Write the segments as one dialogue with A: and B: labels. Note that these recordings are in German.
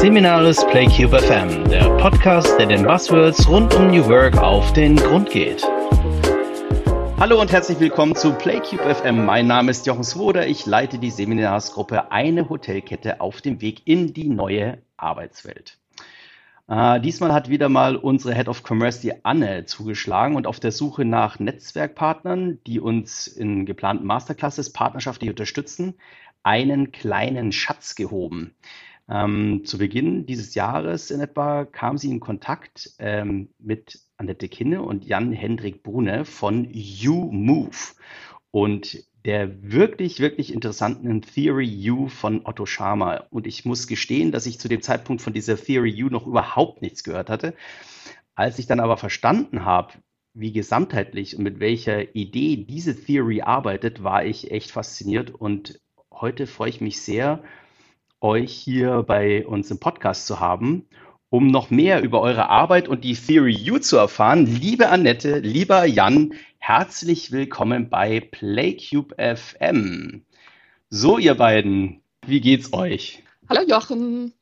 A: Seminaris PlayCube FM, der Podcast, der den Buzzwords rund um New Work auf den Grund geht. Hallo und herzlich willkommen zu PlayCube FM. Mein Name ist Jochen Swoder. Ich leite die Seminarsgruppe Eine Hotelkette auf dem Weg in die neue Arbeitswelt. Äh, diesmal hat wieder mal unsere Head of Commerce, die Anne, zugeschlagen und auf der Suche nach Netzwerkpartnern, die uns in geplanten Masterclasses partnerschaftlich unterstützen, einen kleinen Schatz gehoben. Ähm, zu Beginn dieses Jahres in etwa kam sie in Kontakt ähm, mit Annette Kinne und Jan-Hendrik Brune von You Move und der wirklich, wirklich interessanten Theory U von Otto Schama. Und ich muss gestehen, dass ich zu dem Zeitpunkt von dieser Theory U noch überhaupt nichts gehört hatte. Als ich dann aber verstanden habe, wie gesamtheitlich und mit welcher Idee diese Theory arbeitet, war ich echt fasziniert und heute freue ich mich sehr, euch hier bei uns im Podcast zu haben, um noch mehr über eure Arbeit und die Theory U zu erfahren. Liebe Annette, lieber Jan, herzlich willkommen bei PlayCube FM. So, ihr beiden, wie geht's euch?
B: Hallo Jochen.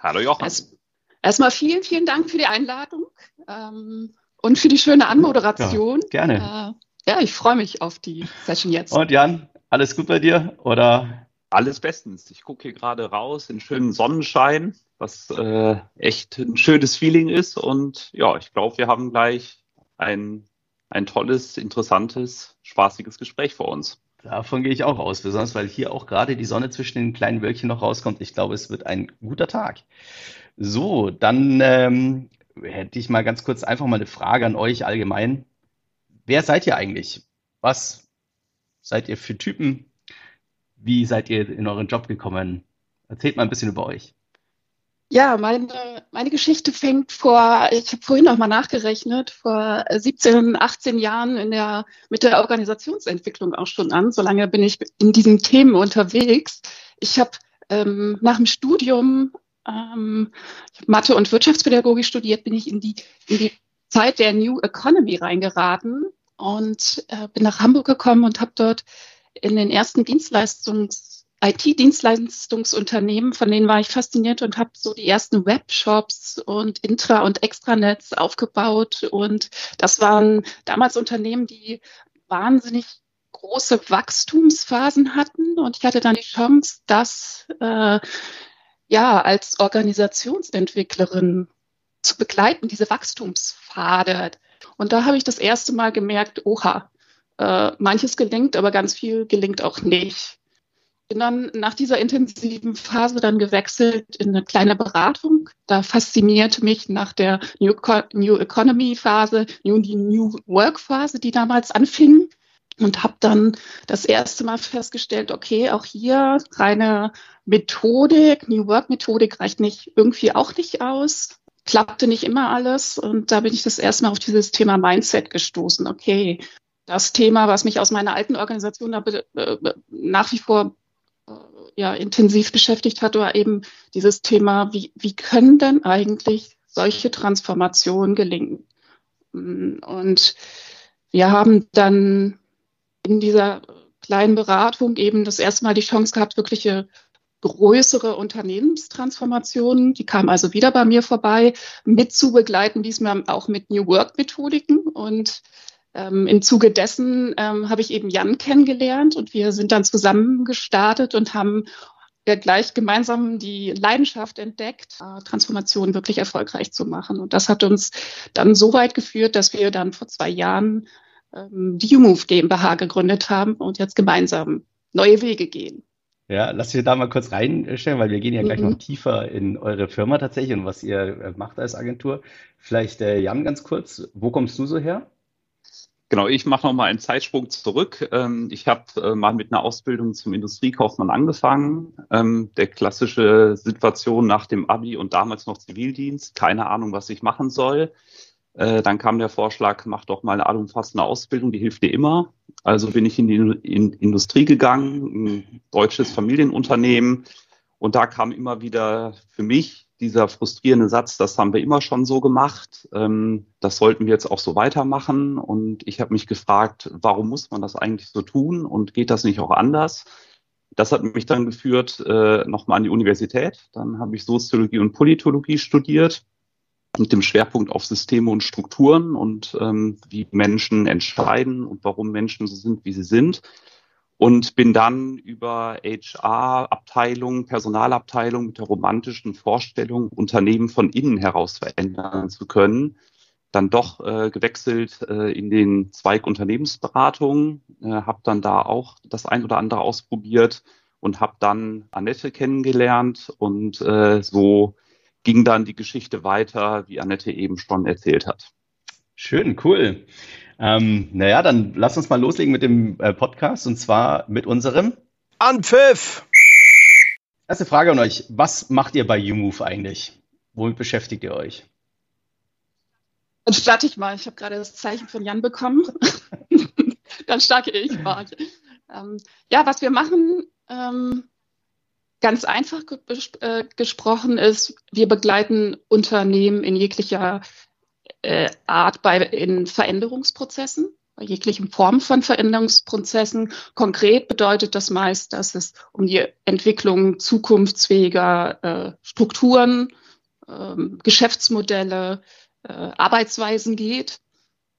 C: Hallo Jochen.
B: Erst, erstmal vielen, vielen Dank für die Einladung ähm, und für die schöne Anmoderation.
C: Ja, gerne.
B: Äh, ja, ich freue mich auf die Session jetzt.
C: Und Jan, alles gut bei dir? Oder alles bestens. Ich gucke hier gerade raus in schönen Sonnenschein, was äh, echt ein schönes Feeling ist. Und ja, ich glaube, wir haben gleich ein, ein tolles, interessantes, spaßiges Gespräch vor uns.
A: Davon gehe ich auch aus, besonders weil hier auch gerade die Sonne zwischen den kleinen Wölkchen noch rauskommt. Ich glaube, es wird ein guter Tag. So, dann ähm, hätte ich mal ganz kurz einfach mal eine Frage an euch allgemein. Wer seid ihr eigentlich? Was seid ihr für Typen? Wie seid ihr in euren Job gekommen? Erzählt mal ein bisschen über euch.
B: Ja, meine, meine Geschichte fängt vor, ich habe vorhin noch mal nachgerechnet, vor 17, 18 Jahren in der, mit der Organisationsentwicklung auch schon an. So lange bin ich in diesen Themen unterwegs. Ich habe ähm, nach dem Studium ähm, Mathe und Wirtschaftspädagogik studiert, bin ich in die, in die Zeit der New Economy reingeraten und äh, bin nach Hamburg gekommen und habe dort in den ersten Dienstleistungs IT-Dienstleistungsunternehmen, von denen war ich fasziniert und habe so die ersten Webshops und Intra- und Extranets aufgebaut. Und das waren damals Unternehmen, die wahnsinnig große Wachstumsphasen hatten. Und ich hatte dann die Chance, das äh, ja als Organisationsentwicklerin zu begleiten, diese Wachstumspfade. Und da habe ich das erste Mal gemerkt, oha, äh, manches gelingt, aber ganz viel gelingt auch nicht. Bin dann nach dieser intensiven Phase dann gewechselt in eine kleine Beratung. Da faszinierte mich nach der New, New Economy Phase, New, die New Work Phase, die damals anfing und habe dann das erste Mal festgestellt, okay, auch hier reine Methodik, New Work Methodik reicht nicht irgendwie auch nicht aus. Klappte nicht immer alles und da bin ich das erste Mal auf dieses Thema Mindset gestoßen. Okay, das Thema, was mich aus meiner alten Organisation äh, nach wie vor äh, ja, intensiv beschäftigt hat, war eben dieses Thema, wie, wie können denn eigentlich solche Transformationen gelingen? Und wir haben dann in dieser kleinen Beratung eben das erste Mal die Chance gehabt, wirkliche größere Unternehmenstransformationen, die kamen also wieder bei mir vorbei, mit zu begleiten, diesmal auch mit New Work Methodiken und ähm, Im Zuge dessen ähm, habe ich eben Jan kennengelernt und wir sind dann zusammen gestartet und haben ja gleich gemeinsam die Leidenschaft entdeckt, äh, Transformation wirklich erfolgreich zu machen. Und das hat uns dann so weit geführt, dass wir dann vor zwei Jahren ähm, die UMove GmbH gegründet haben und jetzt gemeinsam neue Wege gehen.
A: Ja, lass mich da mal kurz reinstellen, weil wir gehen ja gleich mhm. noch tiefer in eure Firma tatsächlich und was ihr äh, macht als Agentur. Vielleicht äh, Jan ganz kurz, wo kommst du so her?
C: Genau, ich mache noch mal einen Zeitsprung zurück. Ähm, ich habe äh, mal mit einer Ausbildung zum Industriekaufmann angefangen. Ähm, der klassische Situation nach dem Abi und damals noch Zivildienst, keine Ahnung, was ich machen soll. Äh, dann kam der Vorschlag, mach doch mal eine allumfassende Ausbildung, die hilft dir immer. Also bin ich in die in Industrie gegangen, ein deutsches Familienunternehmen. Und da kam immer wieder für mich dieser frustrierende Satz, das haben wir immer schon so gemacht, ähm, das sollten wir jetzt auch so weitermachen. Und ich habe mich gefragt, warum muss man das eigentlich so tun und geht das nicht auch anders? Das hat mich dann geführt äh, nochmal an die Universität. Dann habe ich Soziologie und Politologie studiert mit dem Schwerpunkt auf Systeme und Strukturen und ähm, wie Menschen entscheiden und warum Menschen so sind, wie sie sind. Und bin dann über HR-Abteilung, Personalabteilung mit der romantischen Vorstellung, Unternehmen von innen heraus verändern zu können, dann doch äh, gewechselt äh, in den Zweig Unternehmensberatung, äh, habe dann da auch das ein oder andere ausprobiert und habe dann Annette kennengelernt und äh, so ging dann die Geschichte weiter, wie Annette eben schon erzählt hat.
A: Schön, cool. Ähm, naja, dann lass uns mal loslegen mit dem äh, Podcast und zwar mit unserem
D: Anpfiff.
A: Erste Frage an euch. Was macht ihr bei YouMove eigentlich? Womit beschäftigt ihr euch?
B: Dann starte ich mal. Ich habe gerade das Zeichen von Jan bekommen. Dann starte ich mal. Ähm, ja, was wir machen, ähm, ganz einfach äh, gesprochen ist, wir begleiten Unternehmen in jeglicher äh, Art bei in Veränderungsprozessen, bei jeglichen Formen von Veränderungsprozessen. Konkret bedeutet das meist, dass es um die Entwicklung zukunftsfähiger äh, Strukturen, ähm, Geschäftsmodelle, äh, Arbeitsweisen geht.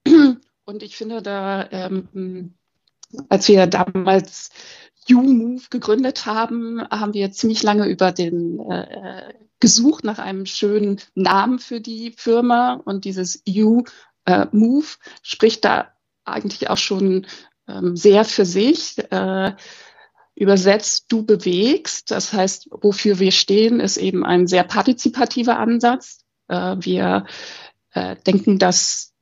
B: Und ich finde da, ähm, als wir damals U-Move gegründet haben, haben wir ziemlich lange über den äh, gesucht nach einem schönen Namen für die Firma und dieses U-Move äh, spricht da eigentlich auch schon ähm, sehr für sich. Äh, übersetzt, du bewegst. Das heißt, wofür wir stehen, ist eben ein sehr partizipativer Ansatz. Äh, wir äh, denken, dass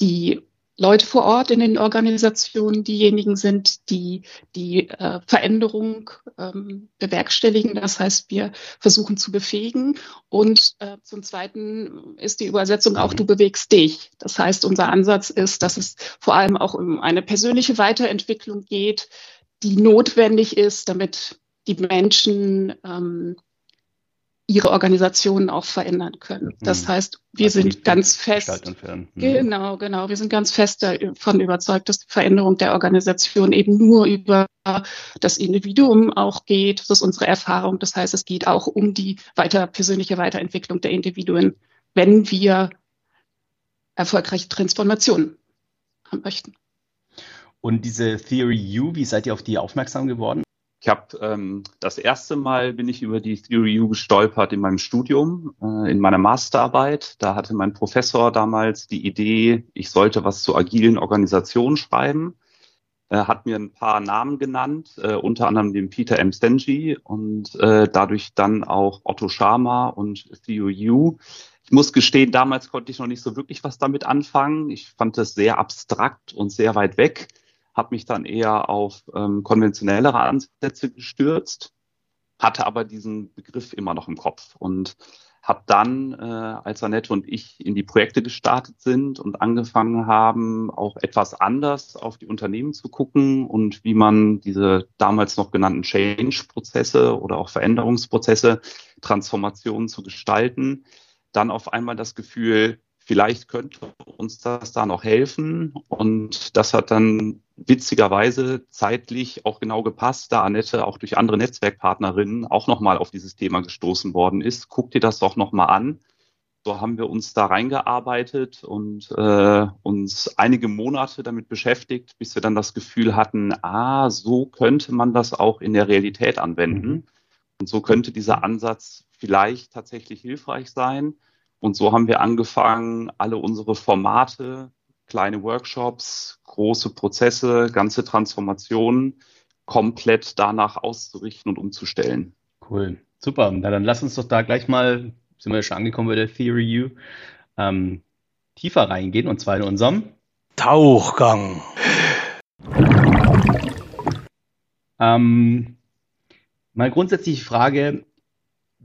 B: die Leute vor Ort in den Organisationen diejenigen sind, die die äh, Veränderung ähm, bewerkstelligen. Das heißt, wir versuchen zu befähigen. Und äh, zum Zweiten ist die Übersetzung auch, du bewegst dich. Das heißt, unser Ansatz ist, dass es vor allem auch um eine persönliche Weiterentwicklung geht, die notwendig ist, damit die Menschen ähm, ihre Organisationen auch verändern können. Das mhm. heißt, wir also sind ganz fest, mhm. genau, genau, wir sind ganz fest davon überzeugt, dass die Veränderung der Organisation eben nur über das Individuum auch geht. Das ist unsere Erfahrung. Das heißt, es geht auch um die weiter persönliche Weiterentwicklung der Individuen, wenn wir erfolgreiche Transformationen haben möchten.
A: Und diese Theory U, wie seid ihr auf die aufmerksam geworden?
C: Ich habe ähm, das erste Mal bin ich über die Theory U gestolpert in meinem Studium, äh, in meiner Masterarbeit. Da hatte mein Professor damals die Idee, ich sollte was zu agilen Organisationen schreiben. Er hat mir ein paar Namen genannt, äh, unter anderem den Peter M. Stengi und äh, dadurch dann auch Otto Schama und Theory U. Ich muss gestehen, damals konnte ich noch nicht so wirklich was damit anfangen. Ich fand es sehr abstrakt und sehr weit weg habe mich dann eher auf ähm, konventionellere Ansätze gestürzt, hatte aber diesen Begriff immer noch im Kopf und habe dann, äh, als Annette und ich in die Projekte gestartet sind und angefangen haben, auch etwas anders auf die Unternehmen zu gucken und wie man diese damals noch genannten Change-Prozesse oder auch Veränderungsprozesse, Transformationen zu gestalten, dann auf einmal das Gefühl, vielleicht könnte uns das da noch helfen. Und das hat dann witzigerweise zeitlich auch genau gepasst, da Annette auch durch andere Netzwerkpartnerinnen auch nochmal auf dieses Thema gestoßen worden ist. Guck dir das doch nochmal an. So haben wir uns da reingearbeitet und äh, uns einige Monate damit beschäftigt, bis wir dann das Gefühl hatten, ah, so könnte man das auch in der Realität anwenden. Mhm. Und so könnte dieser Ansatz vielleicht tatsächlich hilfreich sein. Und so haben wir angefangen, alle unsere Formate, kleine Workshops, große Prozesse, ganze Transformationen komplett danach auszurichten und umzustellen.
A: Cool, super. Na, dann lass uns doch da gleich mal, sind wir ja schon angekommen bei der Theory U, ähm, tiefer reingehen und zwar in unserem
D: Tauchgang.
A: Ähm, mal grundsätzlich die Frage,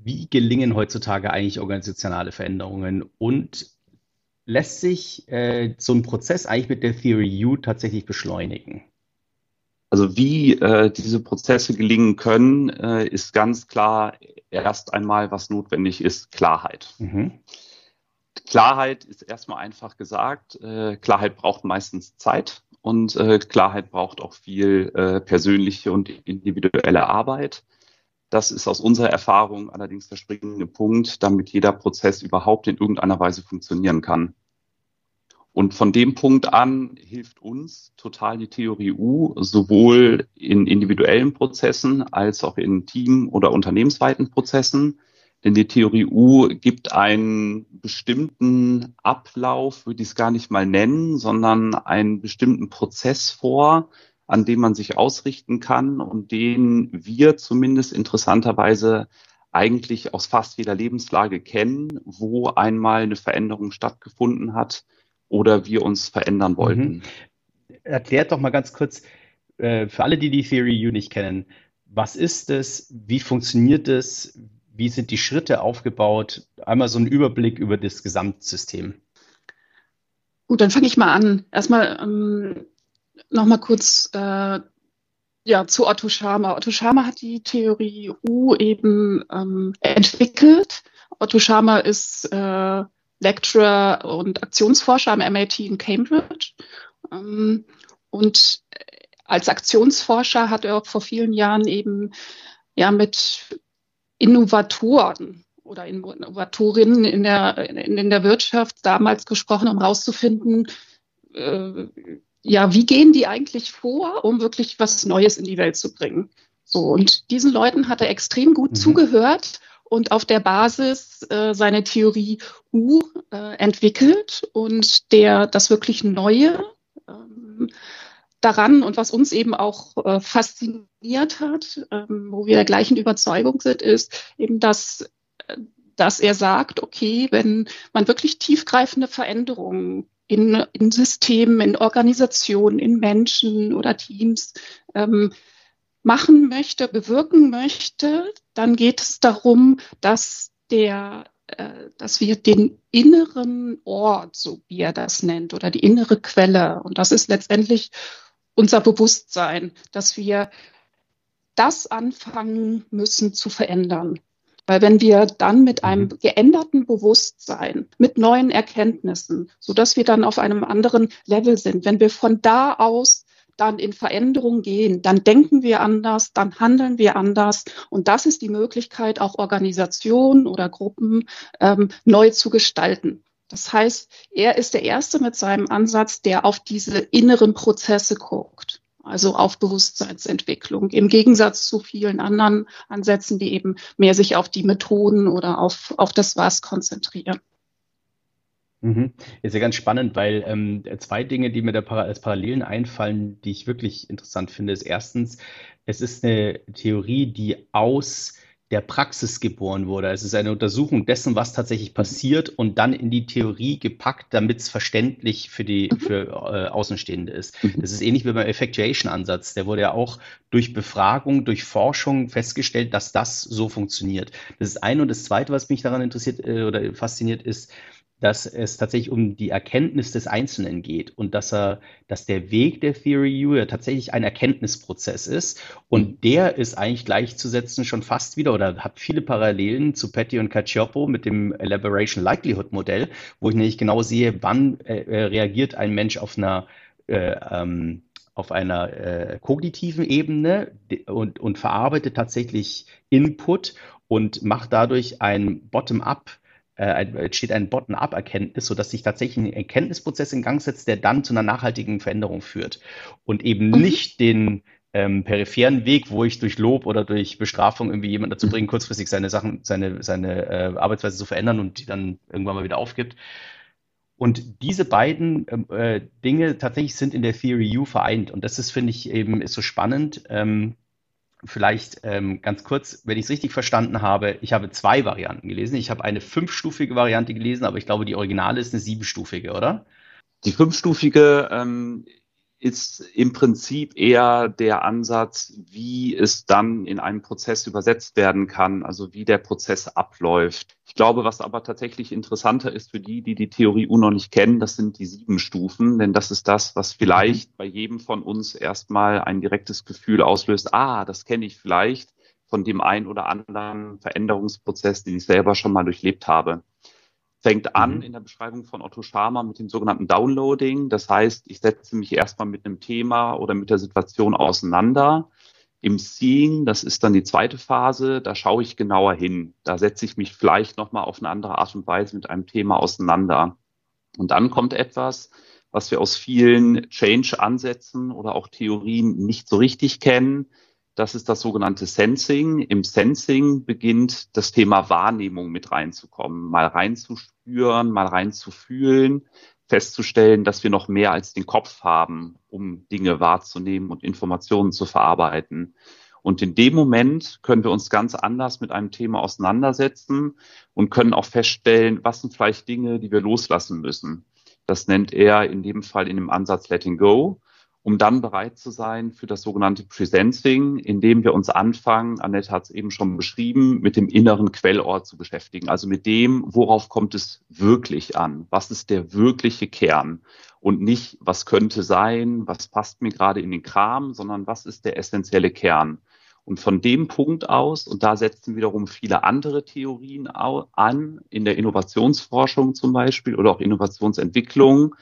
A: wie gelingen heutzutage eigentlich organisationale Veränderungen und lässt sich äh, so ein Prozess eigentlich mit der Theory U tatsächlich beschleunigen?
C: Also wie äh, diese Prozesse gelingen können, äh, ist ganz klar erst einmal, was notwendig ist, Klarheit. Mhm. Klarheit ist erstmal einfach gesagt. Äh, Klarheit braucht meistens Zeit und äh, Klarheit braucht auch viel äh, persönliche und individuelle Arbeit. Das ist aus unserer Erfahrung allerdings der springende Punkt, damit jeder Prozess überhaupt in irgendeiner Weise funktionieren kann. Und von dem Punkt an hilft uns total die Theorie U, sowohl in individuellen Prozessen als auch in Team- oder unternehmensweiten Prozessen. Denn die Theorie U gibt einen bestimmten Ablauf, würde ich es gar nicht mal nennen, sondern einen bestimmten Prozess vor, an dem man sich ausrichten kann und den wir zumindest interessanterweise eigentlich aus fast jeder Lebenslage kennen, wo einmal eine Veränderung stattgefunden hat oder wir uns verändern wollten. Mhm.
A: Erklärt doch mal ganz kurz äh, für alle, die die Theory U nicht kennen, was ist es, wie funktioniert es, wie sind die Schritte aufgebaut? Einmal so ein Überblick über das Gesamtsystem.
B: Gut, dann fange ich mal an. Erstmal ähm, Nochmal kurz äh, ja, zu Otto Schama. Otto Schama hat die Theorie U eben ähm, entwickelt. Otto Schama ist äh, Lecturer und Aktionsforscher am MIT in Cambridge. Ähm, und als Aktionsforscher hat er auch vor vielen Jahren eben ja mit Innovatoren oder Innovatorinnen in der, in, in der Wirtschaft damals gesprochen, um herauszufinden, äh, ja, wie gehen die eigentlich vor, um wirklich was Neues in die Welt zu bringen? So, und diesen Leuten hat er extrem gut mhm. zugehört und auf der Basis äh, seine Theorie U äh, entwickelt und der das wirklich Neue ähm, daran und was uns eben auch äh, fasziniert hat, ähm, wo wir der gleichen Überzeugung sind, ist eben, dass, äh, dass er sagt, okay, wenn man wirklich tiefgreifende Veränderungen in, in Systemen, in Organisationen, in Menschen oder Teams ähm, machen möchte, bewirken möchte, dann geht es darum, dass der äh, dass wir den inneren Ort, so wie er das nennt, oder die innere Quelle, und das ist letztendlich unser Bewusstsein, dass wir das anfangen müssen zu verändern. Weil wenn wir dann mit einem mhm. geänderten Bewusstsein, mit neuen Erkenntnissen, so dass wir dann auf einem anderen Level sind, wenn wir von da aus dann in Veränderung gehen, dann denken wir anders, dann handeln wir anders. Und das ist die Möglichkeit, auch Organisationen oder Gruppen ähm, neu zu gestalten. Das heißt, er ist der Erste mit seinem Ansatz, der auf diese inneren Prozesse guckt also auf Bewusstseinsentwicklung, im Gegensatz zu vielen anderen Ansätzen, die eben mehr sich auf die Methoden oder auf, auf das Was konzentrieren.
A: Mhm. Ist ja ganz spannend, weil ähm, zwei Dinge, die mir da als Parallelen einfallen, die ich wirklich interessant finde, ist erstens, es ist eine Theorie, die aus der Praxis geboren wurde. Es ist eine Untersuchung dessen, was tatsächlich passiert und dann in die Theorie gepackt, damit es verständlich für die mhm. für äh, Außenstehende ist. Mhm. Das ist ähnlich wie beim Effectuation-Ansatz. Der wurde ja auch durch Befragung, durch Forschung festgestellt, dass das so funktioniert. Das ist ein und das zweite, was mich daran interessiert äh, oder fasziniert, ist, dass es tatsächlich um die Erkenntnis des Einzelnen geht und dass er, dass der Weg der Theory U ja tatsächlich ein Erkenntnisprozess ist und mhm. der ist eigentlich gleichzusetzen schon fast wieder oder hat viele Parallelen zu Petty und Cacioppo mit dem Elaboration Likelihood Modell, wo ich nämlich genau sehe, wann äh, äh reagiert ein Mensch auf einer äh, ähm, auf einer äh, kognitiven Ebene und, und verarbeitet tatsächlich Input und macht dadurch ein Bottom-up äh, entsteht ein Bottom-up-Erkenntnis, sodass sich tatsächlich ein Erkenntnisprozess in Gang setzt, der dann zu einer nachhaltigen Veränderung führt und eben mhm. nicht den ähm, peripheren Weg, wo ich durch Lob oder durch Bestrafung irgendwie jemanden dazu bringe, kurzfristig seine Sachen, seine, seine äh, Arbeitsweise zu verändern und die dann irgendwann mal wieder aufgibt. Und diese beiden ähm, äh, Dinge tatsächlich sind in der Theory U vereint. Und das ist, finde ich, eben ist so spannend. Ähm, vielleicht ähm, ganz kurz, wenn ich es richtig verstanden habe, ich habe zwei Varianten gelesen. Ich habe eine fünfstufige Variante gelesen, aber ich glaube, die originale ist eine siebenstufige, oder?
C: Die fünfstufige ähm, ist im Prinzip eher der Ansatz, wie es dann in einen Prozess übersetzt werden kann, also wie der Prozess abläuft. Ich glaube, was aber tatsächlich interessanter ist für die, die die Theorie U noch nicht kennen, das sind die sieben Stufen, denn das ist das, was vielleicht bei jedem von uns erstmal ein direktes Gefühl auslöst, ah, das kenne ich vielleicht von dem einen oder anderen Veränderungsprozess, den ich selber schon mal durchlebt habe. Fängt an mhm. in der Beschreibung von Otto Scharmer mit dem sogenannten Downloading. Das heißt, ich setze mich erstmal mit einem Thema oder mit der Situation auseinander. Im Seeing, das ist dann die zweite Phase, da schaue ich genauer hin. Da setze ich mich vielleicht nochmal auf eine andere Art und Weise mit einem Thema auseinander. Und dann kommt etwas, was wir aus vielen Change-Ansätzen oder auch Theorien nicht so richtig kennen. Das ist das sogenannte Sensing. Im Sensing beginnt das Thema Wahrnehmung mit reinzukommen, mal reinzuspüren, mal reinzufühlen, festzustellen, dass wir noch mehr als den Kopf haben, um Dinge wahrzunehmen und Informationen zu verarbeiten. Und in dem Moment können wir uns ganz anders mit einem Thema auseinandersetzen und können auch feststellen, was sind vielleicht Dinge, die wir loslassen müssen. Das nennt er in dem Fall in dem Ansatz Letting Go um dann bereit zu sein für das sogenannte Presencing, indem wir uns anfangen, Annette hat es eben schon beschrieben, mit dem inneren Quellort zu beschäftigen, also mit dem, worauf kommt es wirklich an, was ist der wirkliche Kern? Und nicht, was könnte sein, was passt mir gerade in den Kram, sondern was ist der essentielle Kern. Und von dem Punkt aus, und da setzen wiederum viele andere Theorien an, in der Innovationsforschung zum Beispiel oder auch Innovationsentwicklung,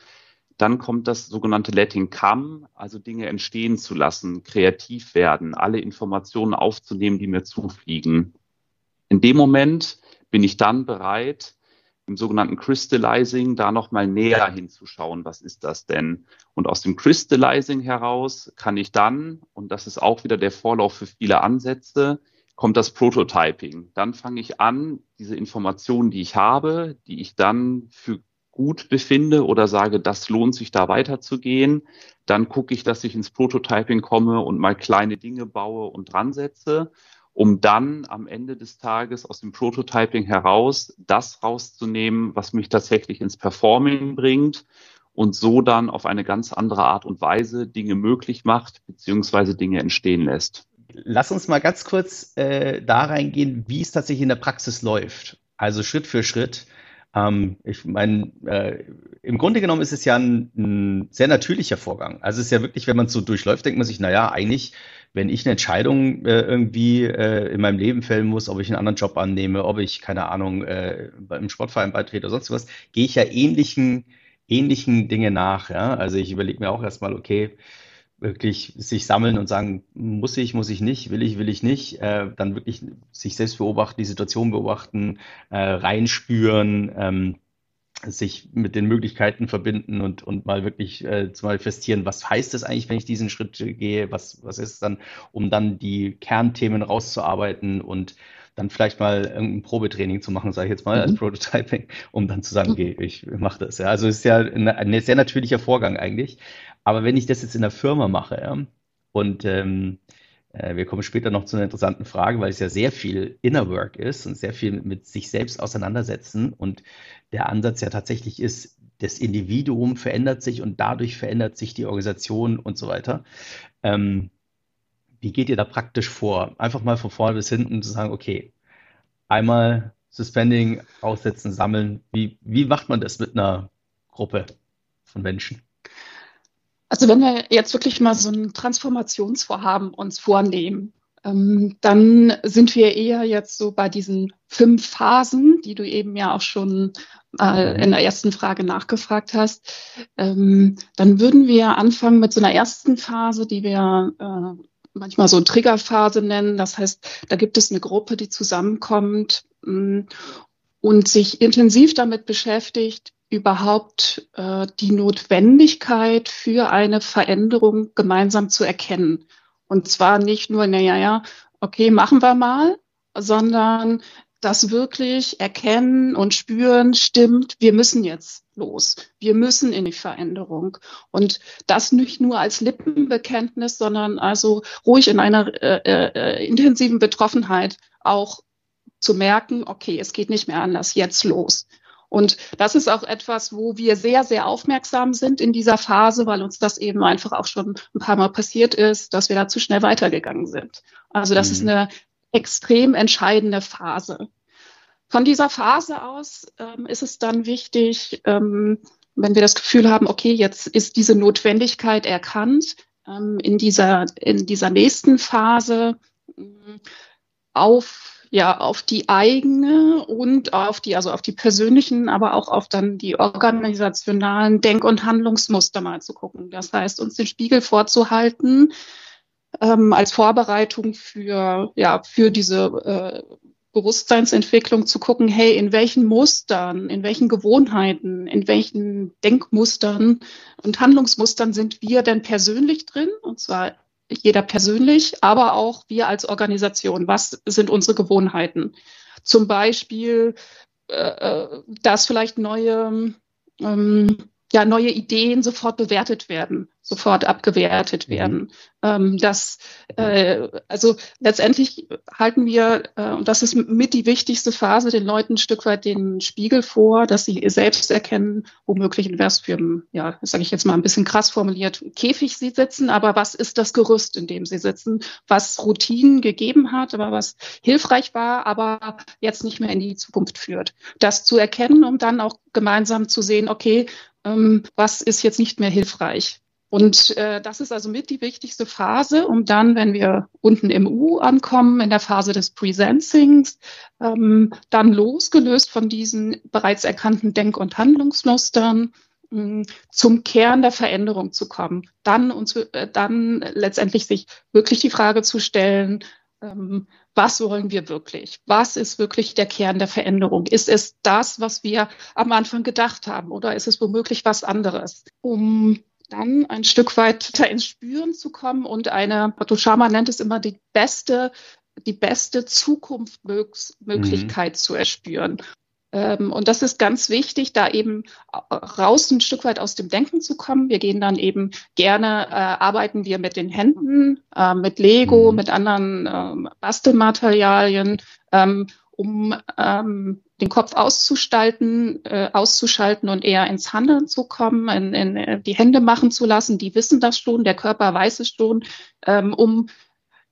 C: dann kommt das sogenannte Letting Come, also Dinge entstehen zu lassen, kreativ werden, alle Informationen aufzunehmen, die mir zufliegen. In dem Moment bin ich dann bereit, im sogenannten Crystallizing da nochmal näher hinzuschauen, was ist das denn? Und aus dem Crystallizing heraus kann ich dann, und das ist auch wieder der Vorlauf für viele Ansätze, kommt das Prototyping. Dann fange ich an, diese Informationen, die ich habe, die ich dann für gut befinde oder sage, das lohnt sich da weiterzugehen, dann gucke ich, dass ich ins Prototyping komme und mal kleine Dinge baue und dran setze, um dann am Ende des Tages aus dem Prototyping heraus das rauszunehmen, was mich tatsächlich ins Performing bringt und so dann auf eine ganz andere Art und Weise Dinge möglich macht, beziehungsweise Dinge entstehen lässt.
A: Lass uns mal ganz kurz äh, da reingehen, wie es tatsächlich in der Praxis läuft. Also Schritt für Schritt. Ähm, ich meine, äh, im Grunde genommen ist es ja ein, ein, sehr natürlicher Vorgang. Also es ist ja wirklich, wenn man es so durchläuft, denkt man sich, naja, eigentlich, wenn ich eine Entscheidung äh, irgendwie äh, in meinem Leben fällen muss, ob ich einen anderen Job annehme, ob ich, keine Ahnung, äh, im Sportverein beitrete oder sonst was, gehe ich ja ähnlichen, ähnlichen Dinge nach. Ja? Also ich überlege mir auch erstmal, okay, wirklich sich sammeln und sagen, muss ich, muss ich nicht, will ich, will ich nicht, äh, dann wirklich sich selbst beobachten, die Situation beobachten, äh, reinspüren, ähm, sich mit den Möglichkeiten verbinden und, und mal wirklich äh, zu manifestieren, was heißt es eigentlich, wenn ich diesen Schritt gehe, was, was ist es dann, um dann die Kernthemen rauszuarbeiten und dann vielleicht mal irgendein Probetraining zu machen, sage ich jetzt mal, mhm. als Prototyping, um dann zu sagen, okay, ich mache das. Ja. Also es ist ja ein, ein sehr natürlicher Vorgang eigentlich. Aber wenn ich das jetzt in der Firma mache, ja, und ähm, äh, wir kommen später noch zu einer interessanten Frage, weil es ja sehr viel Inner Work ist und sehr viel mit sich selbst auseinandersetzen und der Ansatz ja tatsächlich ist, das Individuum verändert sich und dadurch verändert sich die Organisation und so weiter. Ähm, wie geht ihr da praktisch vor? Einfach mal von vorne bis hinten zu sagen, okay, einmal Suspending, aussetzen, sammeln. Wie, wie macht man das mit einer Gruppe von Menschen?
B: Also wenn wir jetzt wirklich mal so ein Transformationsvorhaben uns vornehmen, ähm, dann sind wir eher jetzt so bei diesen fünf Phasen, die du eben ja auch schon äh, in der ersten Frage nachgefragt hast. Ähm, dann würden wir anfangen mit so einer ersten Phase, die wir äh, manchmal so Triggerphase nennen. Das heißt, da gibt es eine Gruppe, die zusammenkommt mh, mm, und sich intensiv damit beschäftigt, überhaupt äh, die Notwendigkeit für eine Veränderung gemeinsam zu erkennen. Und zwar nicht nur, naja, ja, okay, machen wir mal, sondern das wirklich erkennen und spüren, stimmt, wir müssen jetzt los. Wir müssen in die Veränderung. Und das nicht nur als Lippenbekenntnis, sondern also ruhig in einer äh, äh, intensiven Betroffenheit auch zu merken, okay, es geht nicht mehr anders, jetzt los. Und das ist auch etwas, wo wir sehr, sehr aufmerksam sind in dieser Phase, weil uns das eben einfach auch schon ein paar Mal passiert ist, dass wir da zu schnell weitergegangen sind. Also das mhm. ist eine extrem entscheidende Phase. Von dieser Phase aus ähm, ist es dann wichtig, ähm, wenn wir das Gefühl haben, okay, jetzt ist diese Notwendigkeit erkannt, ähm, in dieser, in dieser nächsten Phase ähm, auf ja auf die eigene und auf die, also auf die persönlichen, aber auch auf dann die organisationalen Denk- und Handlungsmuster mal zu gucken. Das heißt, uns den Spiegel vorzuhalten, ähm, als Vorbereitung für, ja, für diese äh, Bewusstseinsentwicklung zu gucken, hey, in welchen Mustern, in welchen Gewohnheiten, in welchen Denkmustern und Handlungsmustern sind wir denn persönlich drin? Und zwar jeder persönlich, aber auch wir als Organisation. Was sind unsere Gewohnheiten? Zum Beispiel, äh, äh dass vielleicht neue ähm, ja, neue Ideen sofort bewertet werden, sofort abgewertet mhm. werden. Ähm, das, äh, also letztendlich halten wir, äh, und das ist mit die wichtigste Phase, den Leuten ein Stück weit den Spiegel vor, dass sie selbst erkennen, womöglich in was für einem, ja, sage ich jetzt mal ein bisschen krass formuliert, Käfig sie sitzen, aber was ist das Gerüst, in dem sie sitzen, was Routinen gegeben hat, aber was hilfreich war, aber jetzt nicht mehr in die Zukunft führt. Das zu erkennen, um dann auch gemeinsam zu sehen, okay, was ist jetzt nicht mehr hilfreich. Und äh, das ist also mit die wichtigste Phase, um dann, wenn wir unten im U ankommen, in der Phase des Presensings, ähm, dann losgelöst von diesen bereits erkannten Denk- und Handlungsmustern hm, zum Kern der Veränderung zu kommen. Dann, zu, äh, dann letztendlich sich wirklich die Frage zu stellen, ähm, was wollen wir wirklich? Was ist wirklich der Kern der Veränderung? Ist es das, was wir am Anfang gedacht haben oder ist es womöglich was anderes? Um dann ein Stück weiter ins Spüren zu kommen und eine, Otto Schama nennt es immer die beste, die beste Zukunftsmöglichkeit mhm. zu erspüren. Ähm, und das ist ganz wichtig, da eben raus ein Stück weit aus dem Denken zu kommen. Wir gehen dann eben gerne, äh, arbeiten wir mit den Händen, äh, mit Lego, mhm. mit anderen äh, Bastelmaterialien, ähm, um ähm, den Kopf auszustalten, äh, auszuschalten und eher ins Handeln zu kommen, in, in, äh, die Hände machen zu lassen. Die wissen das schon, der Körper weiß es schon, ähm, um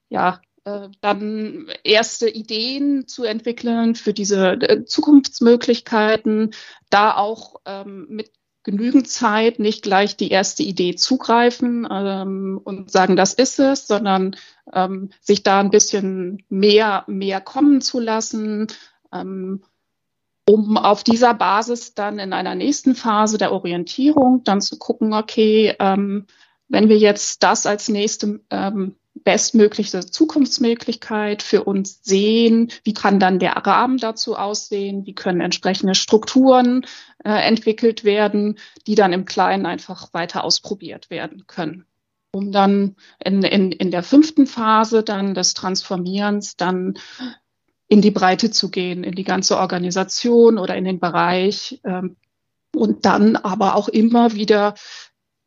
B: ja äh, dann erste Ideen zu entwickeln für diese äh, Zukunftsmöglichkeiten, da auch ähm, mit genügend Zeit nicht gleich die erste Idee zugreifen ähm, und sagen, das ist es, sondern ähm, sich da ein bisschen mehr, mehr kommen zu lassen, ähm, um auf dieser Basis dann in einer nächsten Phase der Orientierung dann zu gucken, okay, ähm, wenn wir jetzt das als nächste ähm, bestmögliche Zukunftsmöglichkeit für uns sehen. Wie kann dann der Rahmen dazu aussehen? Wie können entsprechende Strukturen äh, entwickelt werden, die dann im Kleinen einfach weiter ausprobiert werden können? Um dann in, in, in der fünften Phase dann des Transformierens dann in die Breite zu gehen, in die ganze Organisation oder in den Bereich ähm, und dann aber auch immer wieder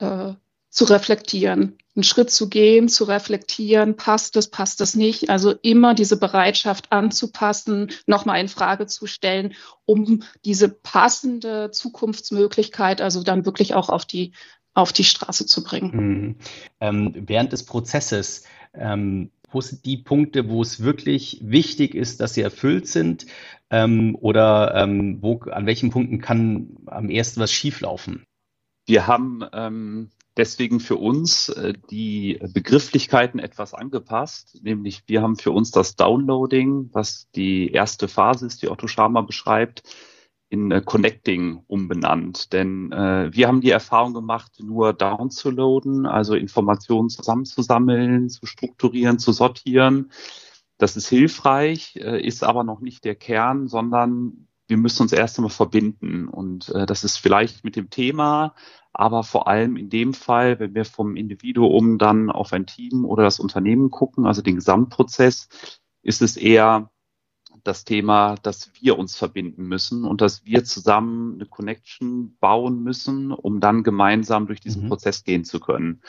B: äh, zu reflektieren, einen Schritt zu gehen, zu reflektieren, passt es, passt es nicht. Also immer diese Bereitschaft anzupassen, nochmal in Frage zu stellen, um diese passende Zukunftsmöglichkeit, also dann wirklich auch auf die, auf die Straße zu bringen.
A: Mhm. Ähm, während des Prozesses, ähm, wo sind die Punkte, wo es wirklich wichtig ist, dass sie erfüllt sind? Ähm, oder ähm, wo, an welchen Punkten kann am ersten was schieflaufen?
C: Wir haben ähm, deswegen für uns äh, die Begrifflichkeiten etwas angepasst, nämlich wir haben für uns das Downloading, was die erste Phase ist, die Otto Schama beschreibt, in äh, Connecting umbenannt. Denn äh, wir haben die Erfahrung gemacht, nur downzuladen, also Informationen zusammenzusammeln, zu strukturieren, zu sortieren. Das ist hilfreich, äh, ist aber noch nicht der Kern, sondern wir müssen uns erst einmal verbinden. Und äh, das ist vielleicht mit dem Thema, aber vor allem in dem Fall, wenn wir vom Individuum dann auf ein Team oder das Unternehmen gucken, also den Gesamtprozess, ist es eher das Thema, dass wir uns verbinden müssen und dass wir zusammen eine Connection bauen müssen, um dann gemeinsam durch diesen mhm. Prozess gehen zu können.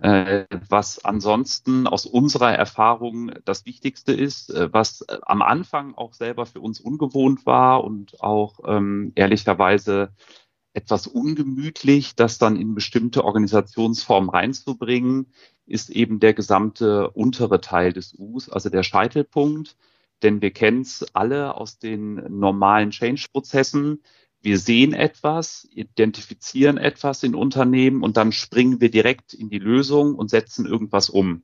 C: Äh, was ansonsten aus unserer Erfahrung das Wichtigste ist, äh, was am Anfang auch selber für uns ungewohnt war und auch ähm, ehrlicherweise etwas ungemütlich, das dann in bestimmte Organisationsformen reinzubringen, ist eben der gesamte untere Teil des Us, also der Scheitelpunkt. Denn wir kennen es alle aus den normalen Change-Prozessen. Wir sehen etwas, identifizieren etwas in Unternehmen und dann springen wir direkt in die Lösung und setzen irgendwas um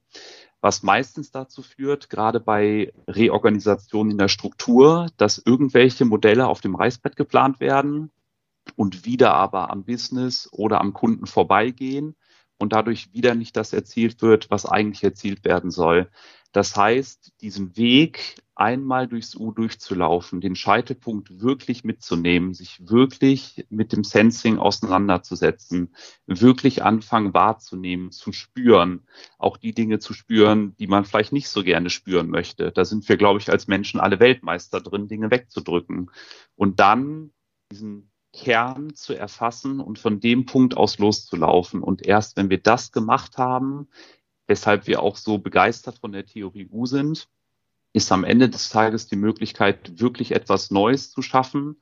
C: was meistens dazu führt, gerade bei Reorganisationen in der Struktur, dass irgendwelche Modelle auf dem Reißbrett geplant werden und wieder aber am Business oder am Kunden vorbeigehen und dadurch wieder nicht das erzielt wird, was eigentlich erzielt werden soll. Das heißt, diesen Weg einmal durchs U durchzulaufen, den Scheitelpunkt wirklich mitzunehmen, sich wirklich mit dem Sensing auseinanderzusetzen, wirklich anfangen wahrzunehmen, zu spüren, auch die Dinge zu spüren, die man vielleicht nicht so gerne spüren möchte. Da sind wir, glaube ich, als Menschen alle Weltmeister drin, Dinge wegzudrücken. Und dann diesen Kern zu erfassen und von dem Punkt aus loszulaufen. Und erst wenn wir das gemacht haben, weshalb wir auch so begeistert von der Theorie U sind, ist am Ende des Tages die Möglichkeit, wirklich etwas Neues zu schaffen,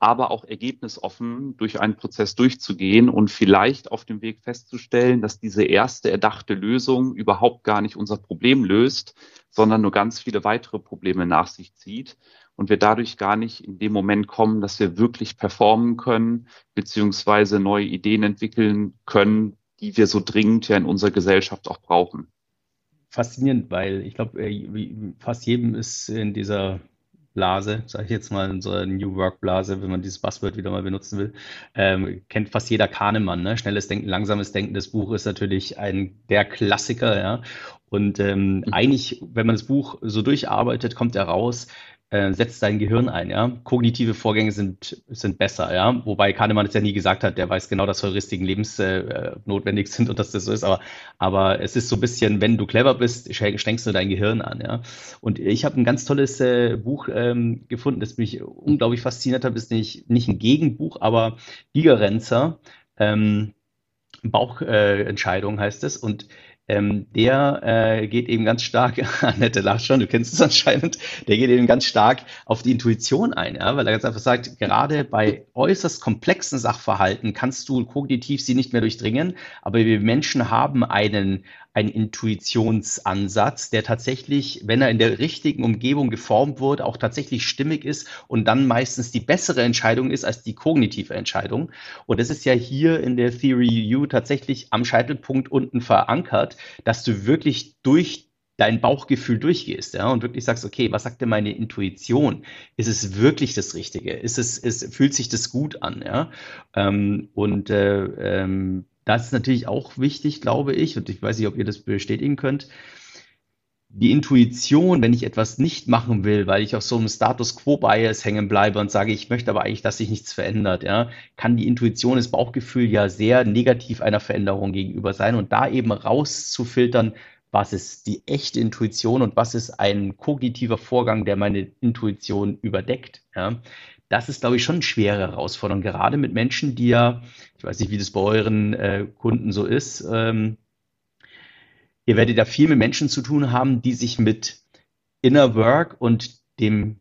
C: aber auch ergebnisoffen durch einen Prozess durchzugehen und vielleicht auf dem Weg festzustellen, dass diese erste erdachte Lösung überhaupt gar nicht unser Problem löst, sondern nur ganz viele weitere Probleme nach sich zieht und wir dadurch gar nicht in dem Moment kommen, dass wir wirklich performen können, beziehungsweise neue Ideen entwickeln können, die wir so dringend ja in unserer Gesellschaft auch brauchen.
A: Faszinierend, weil ich glaube, äh, fast jedem ist in dieser Blase, sage ich jetzt mal, in einer New Work Blase, wenn man dieses Buzzword wieder mal benutzen will, ähm, kennt fast jeder Kahnemann. Ne? Schnelles Denken, langsames Denken. Das Buch ist natürlich ein der Klassiker, ja. Und ähm, mhm. eigentlich, wenn man das Buch so durcharbeitet, kommt er raus, äh, setzt dein Gehirn ein, ja. Kognitive Vorgänge sind, sind besser, ja. Wobei Kahnemann es ja nie gesagt hat, der weiß genau, dass Heuristiken lebensnotwendig äh, sind und dass das so ist. Aber, aber es ist so ein bisschen, wenn du clever bist, steckst du dein Gehirn an, ja. Und ich habe ein ganz tolles äh, Buch ähm, gefunden, das mich unglaublich fasziniert hat. Ist nicht, nicht ein Gegenbuch, aber Gigerenzer. Ähm, Bauchentscheidung äh, heißt es. Und ähm, der äh, geht eben ganz stark, Annette lacht schon, du kennst es anscheinend, der geht eben ganz stark auf die Intuition ein, ja, weil er ganz einfach sagt, gerade bei äußerst komplexen Sachverhalten kannst du kognitiv sie nicht mehr durchdringen, aber wir Menschen haben einen, ein Intuitionsansatz, der tatsächlich, wenn er in der richtigen Umgebung geformt wurde, auch tatsächlich stimmig ist und dann meistens die bessere Entscheidung ist als die kognitive Entscheidung. Und das ist ja hier in der Theory U tatsächlich am Scheitelpunkt unten verankert, dass du wirklich durch dein Bauchgefühl durchgehst, ja, und wirklich sagst, okay, was sagt denn meine Intuition? Ist es wirklich das Richtige? Ist es, ist, fühlt sich das gut an, ja? Ähm, und äh, ähm, das ist natürlich auch wichtig, glaube ich, und ich weiß nicht, ob ihr das bestätigen könnt. Die Intuition, wenn ich etwas nicht machen will, weil ich auf so einem Status Quo Bias hängen bleibe und sage, ich möchte aber eigentlich, dass sich nichts verändert, ja, kann die Intuition, das Bauchgefühl ja sehr negativ einer Veränderung gegenüber sein und da eben rauszufiltern, was ist die echte Intuition und was ist ein kognitiver Vorgang, der meine Intuition überdeckt. Ja das ist, glaube ich, schon eine schwere Herausforderung, gerade mit Menschen, die ja, ich weiß nicht, wie das bei euren äh, Kunden so ist, ähm, ihr werdet ja viel mit Menschen zu tun haben, die sich mit Inner Work und dem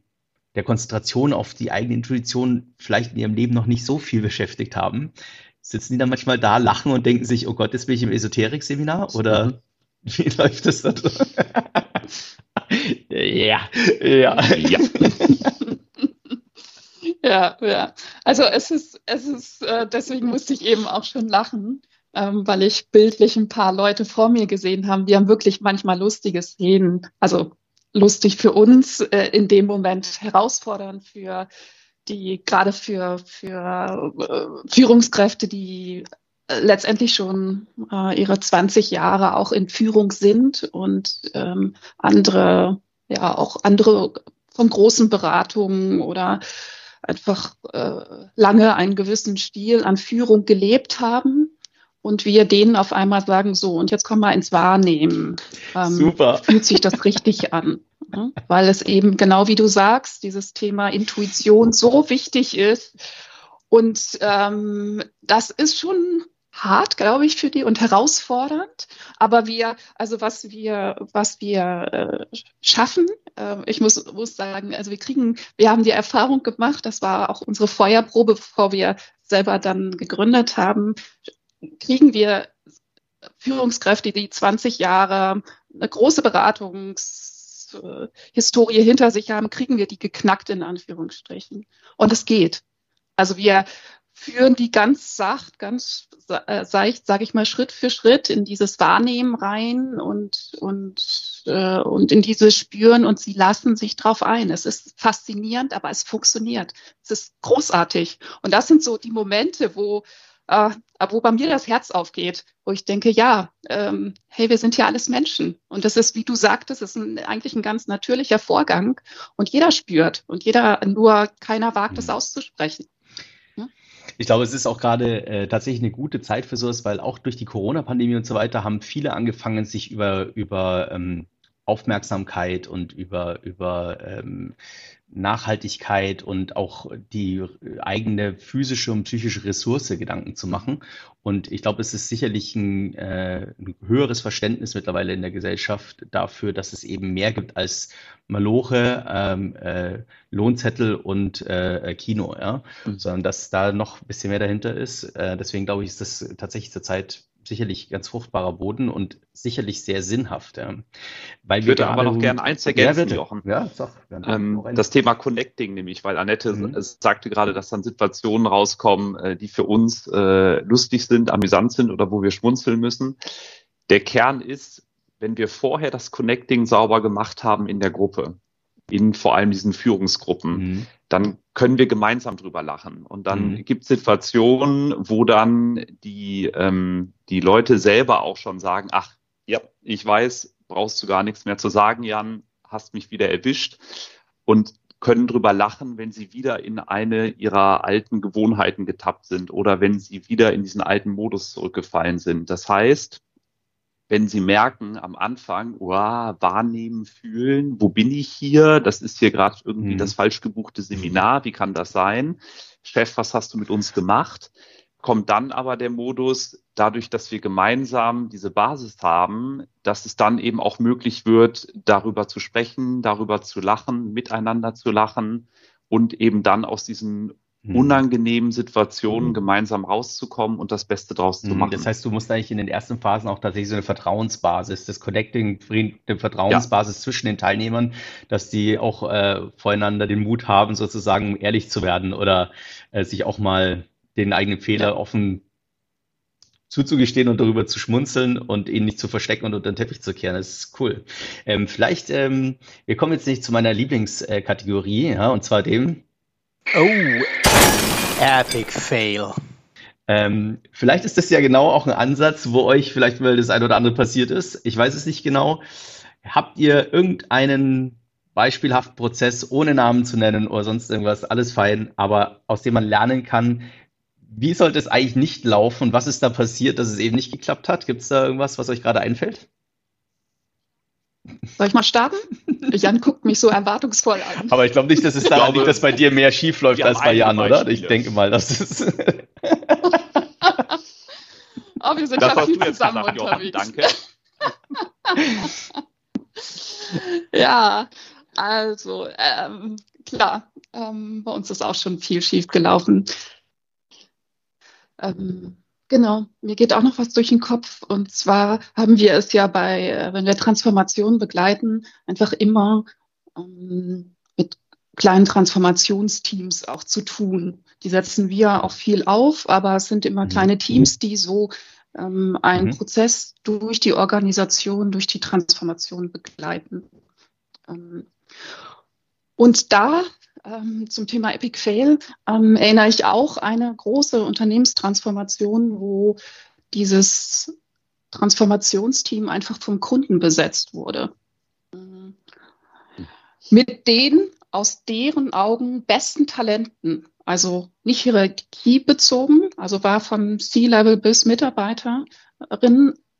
A: der Konzentration auf die eigene Intuition vielleicht in ihrem Leben noch nicht so viel beschäftigt haben. Sitzen die dann manchmal da, lachen und denken sich, oh Gott, jetzt bin ich im Esoterik-Seminar? Oder wie läuft das dann?
B: ja, ja. ja. Ja, ja. Also es ist, es ist, äh, deswegen musste ich eben auch schon lachen, ähm, weil ich bildlich ein paar Leute vor mir gesehen habe, die haben wirklich manchmal lustiges Reden. Also lustig für uns äh, in dem Moment, herausfordernd für die, gerade für, für äh, Führungskräfte, die äh, letztendlich schon äh, ihre 20 Jahre auch in Führung sind und ähm, andere, ja, auch andere von großen Beratungen oder einfach äh, lange einen gewissen Stil an Führung gelebt haben und wir denen auf einmal sagen, so, und jetzt kommen wir ins Wahrnehmen.
A: Ähm, Super.
B: Fühlt sich das richtig an? Ne? Weil es eben, genau wie du sagst, dieses Thema Intuition so wichtig ist. Und ähm, das ist schon hart, glaube ich, für die und herausfordernd. Aber wir, also was wir, was wir äh, schaffen, äh, ich muss, muss sagen, also wir kriegen, wir haben die Erfahrung gemacht, das war auch unsere Feuerprobe, bevor wir selber dann gegründet haben, kriegen wir Führungskräfte, die 20 Jahre eine große Beratungshistorie hinter sich haben, kriegen wir die geknackt in Anführungsstrichen. Und es geht. Also wir führen die ganz sacht, ganz äh, seicht, sage ich mal, Schritt für Schritt in dieses Wahrnehmen rein und, und, äh, und in dieses Spüren und sie lassen sich drauf ein. Es ist faszinierend, aber es funktioniert. Es ist großartig. Und das sind so die Momente, wo, äh, wo bei mir das Herz aufgeht, wo ich denke, ja, ähm, hey, wir sind ja alles Menschen. Und das ist, wie du sagtest, ist ein, eigentlich ein ganz natürlicher Vorgang. Und jeder spürt und jeder, nur keiner wagt es mhm. auszusprechen.
A: Ich glaube, es ist auch gerade äh, tatsächlich eine gute Zeit für sowas, weil auch durch die Corona-Pandemie und so weiter haben viele angefangen, sich über, über ähm, Aufmerksamkeit und über, über ähm, Nachhaltigkeit und auch die eigene physische und psychische Ressource Gedanken zu machen. Und ich glaube, es ist sicherlich ein, äh, ein, höheres Verständnis mittlerweile in der Gesellschaft dafür, dass es eben mehr gibt als Maloche, ähm, äh, Lohnzettel und äh, Kino, ja, mhm. sondern dass da noch ein bisschen mehr dahinter ist. Äh, deswegen glaube ich, ist das tatsächlich zurzeit sicherlich ganz fruchtbarer Boden und sicherlich sehr sinnhaft. Ja.
C: Weil ich würde aber noch gerne eins ergänzen, ja, Jochen. Ja, sag, ähm, das Thema Connecting nämlich, weil Annette mhm. sagte gerade, dass dann Situationen rauskommen, äh, die für uns äh, lustig sind, amüsant sind oder wo wir schmunzeln müssen. Der Kern ist, wenn wir vorher das Connecting sauber gemacht haben in der Gruppe, in vor allem diesen Führungsgruppen, mhm. dann können wir gemeinsam drüber lachen. Und dann mhm. gibt es Situationen, wo dann die, ähm, die Leute selber auch schon sagen, ach, ja, ich weiß, brauchst du gar nichts mehr zu sagen, Jan, hast mich wieder erwischt. Und können drüber lachen, wenn sie wieder in eine ihrer alten Gewohnheiten getappt sind oder wenn sie wieder in diesen alten Modus zurückgefallen sind. Das heißt, wenn Sie merken am Anfang, wow, wahrnehmen, fühlen, wo bin ich hier? Das ist hier gerade irgendwie mhm. das falsch gebuchte Seminar. Wie kann das sein? Chef, was hast du mit uns gemacht? Kommt dann aber der Modus, dadurch, dass wir gemeinsam diese Basis haben, dass es dann eben auch möglich wird, darüber zu sprechen, darüber zu lachen, miteinander zu lachen und eben dann aus diesen. Unangenehmen Situationen mhm. gemeinsam rauszukommen und das Beste draus zu hm, machen.
A: Das heißt, du musst eigentlich in den ersten Phasen auch tatsächlich so eine Vertrauensbasis, das Connecting, eine Vertrauensbasis ja. zwischen den Teilnehmern, dass die auch äh, voreinander den Mut haben, sozusagen ehrlich zu werden oder äh, sich auch mal den eigenen Fehler ja. offen zuzugestehen und darüber zu schmunzeln und ihn nicht zu verstecken und unter den Teppich zu kehren. Das ist cool. Ähm, vielleicht, ähm, wir kommen jetzt nicht zu meiner Lieblingskategorie, ja, und zwar dem
D: Oh, Epic Fail.
A: Ähm, vielleicht ist das ja genau auch ein Ansatz, wo euch vielleicht mal das ein oder andere passiert ist. Ich weiß es nicht genau. Habt ihr irgendeinen beispielhaften Prozess, ohne Namen zu nennen oder sonst irgendwas, alles fein, aber aus dem man lernen kann, wie sollte es eigentlich nicht laufen? Was ist da passiert, dass es eben nicht geklappt hat? Gibt es da irgendwas, was euch gerade einfällt?
B: Soll ich mal starten? Jan guckt mich so erwartungsvoll an.
A: Aber ich glaube nicht, dass es daran liegt, dass bei dir mehr schief läuft als bei Jan, oder? Ich denke mal, dass es.
B: oh, wir sind das ja viel zusammen unterwegs. Danke. ja, also ähm, klar, ähm, bei uns ist auch schon viel schief gelaufen. Ähm, Genau, mir geht auch noch was durch den Kopf. Und zwar haben wir es ja bei, äh, wenn wir Transformationen begleiten, einfach immer ähm, mit kleinen Transformationsteams auch zu tun. Die setzen wir auch viel auf, aber es sind immer mhm. kleine Teams, die so ähm, einen mhm. Prozess durch die Organisation, durch die Transformation begleiten. Ähm, und da ähm, zum Thema Epic Fail ähm, erinnere ich auch eine große Unternehmenstransformation, wo dieses Transformationsteam einfach vom Kunden besetzt wurde. Mhm. Mit den aus deren Augen besten Talenten, also nicht hierarchiebezogen, also war von C-Level bis Mitarbeiterin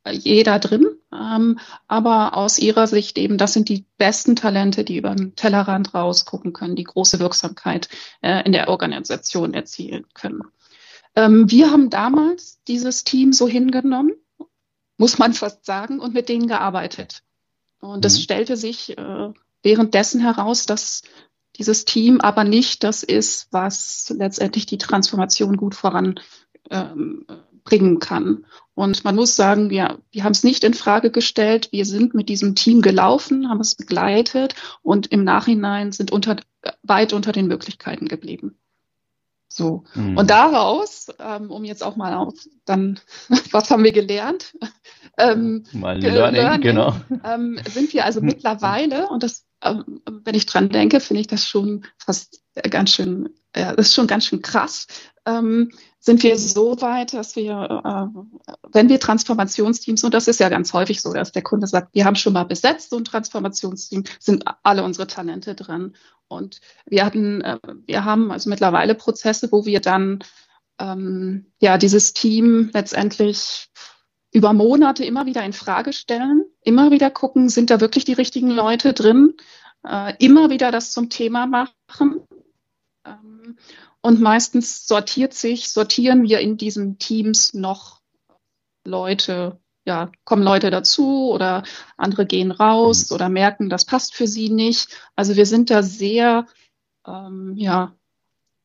B: jeder drin, ähm, aber aus ihrer Sicht eben, das sind die besten Talente, die über den Tellerrand rausgucken können, die große Wirksamkeit äh, in der Organisation erzielen können. Ähm, wir haben damals dieses Team so hingenommen, muss man fast sagen, und mit denen gearbeitet. Und es mhm. stellte sich äh, währenddessen heraus, dass dieses Team aber nicht das ist, was letztendlich die Transformation gut voran ähm, bringen kann. Und man muss sagen, wir, wir haben es nicht in Frage gestellt. Wir sind mit diesem Team gelaufen, haben es begleitet und im Nachhinein sind unter, weit unter den Möglichkeiten geblieben. So. Mhm. Und daraus, ähm, um jetzt auch mal auf, dann, was haben wir gelernt?
A: Ähm, mal Learning, Learning genau.
B: Ähm, sind wir also mittlerweile, und das, ähm, wenn ich dran denke, finde ich das schon fast ganz schön, äh, das ist schon ganz schön krass, ähm, sind wir so weit, dass wir, äh, wenn wir Transformationsteams, und das ist ja ganz häufig so, dass der Kunde sagt, wir haben schon mal besetzt so ein Transformationsteam, sind alle unsere Talente drin. Und wir hatten, äh, wir haben also mittlerweile Prozesse, wo wir dann ähm, ja dieses Team letztendlich über Monate immer wieder in Frage stellen, immer wieder gucken, sind da wirklich die richtigen Leute drin, äh, immer wieder das zum Thema machen. Ähm, und meistens sortiert sich, sortieren wir in diesen Teams noch Leute, ja, kommen Leute dazu oder andere gehen raus mhm. oder merken, das passt für sie nicht. Also wir sind da sehr, ähm, ja,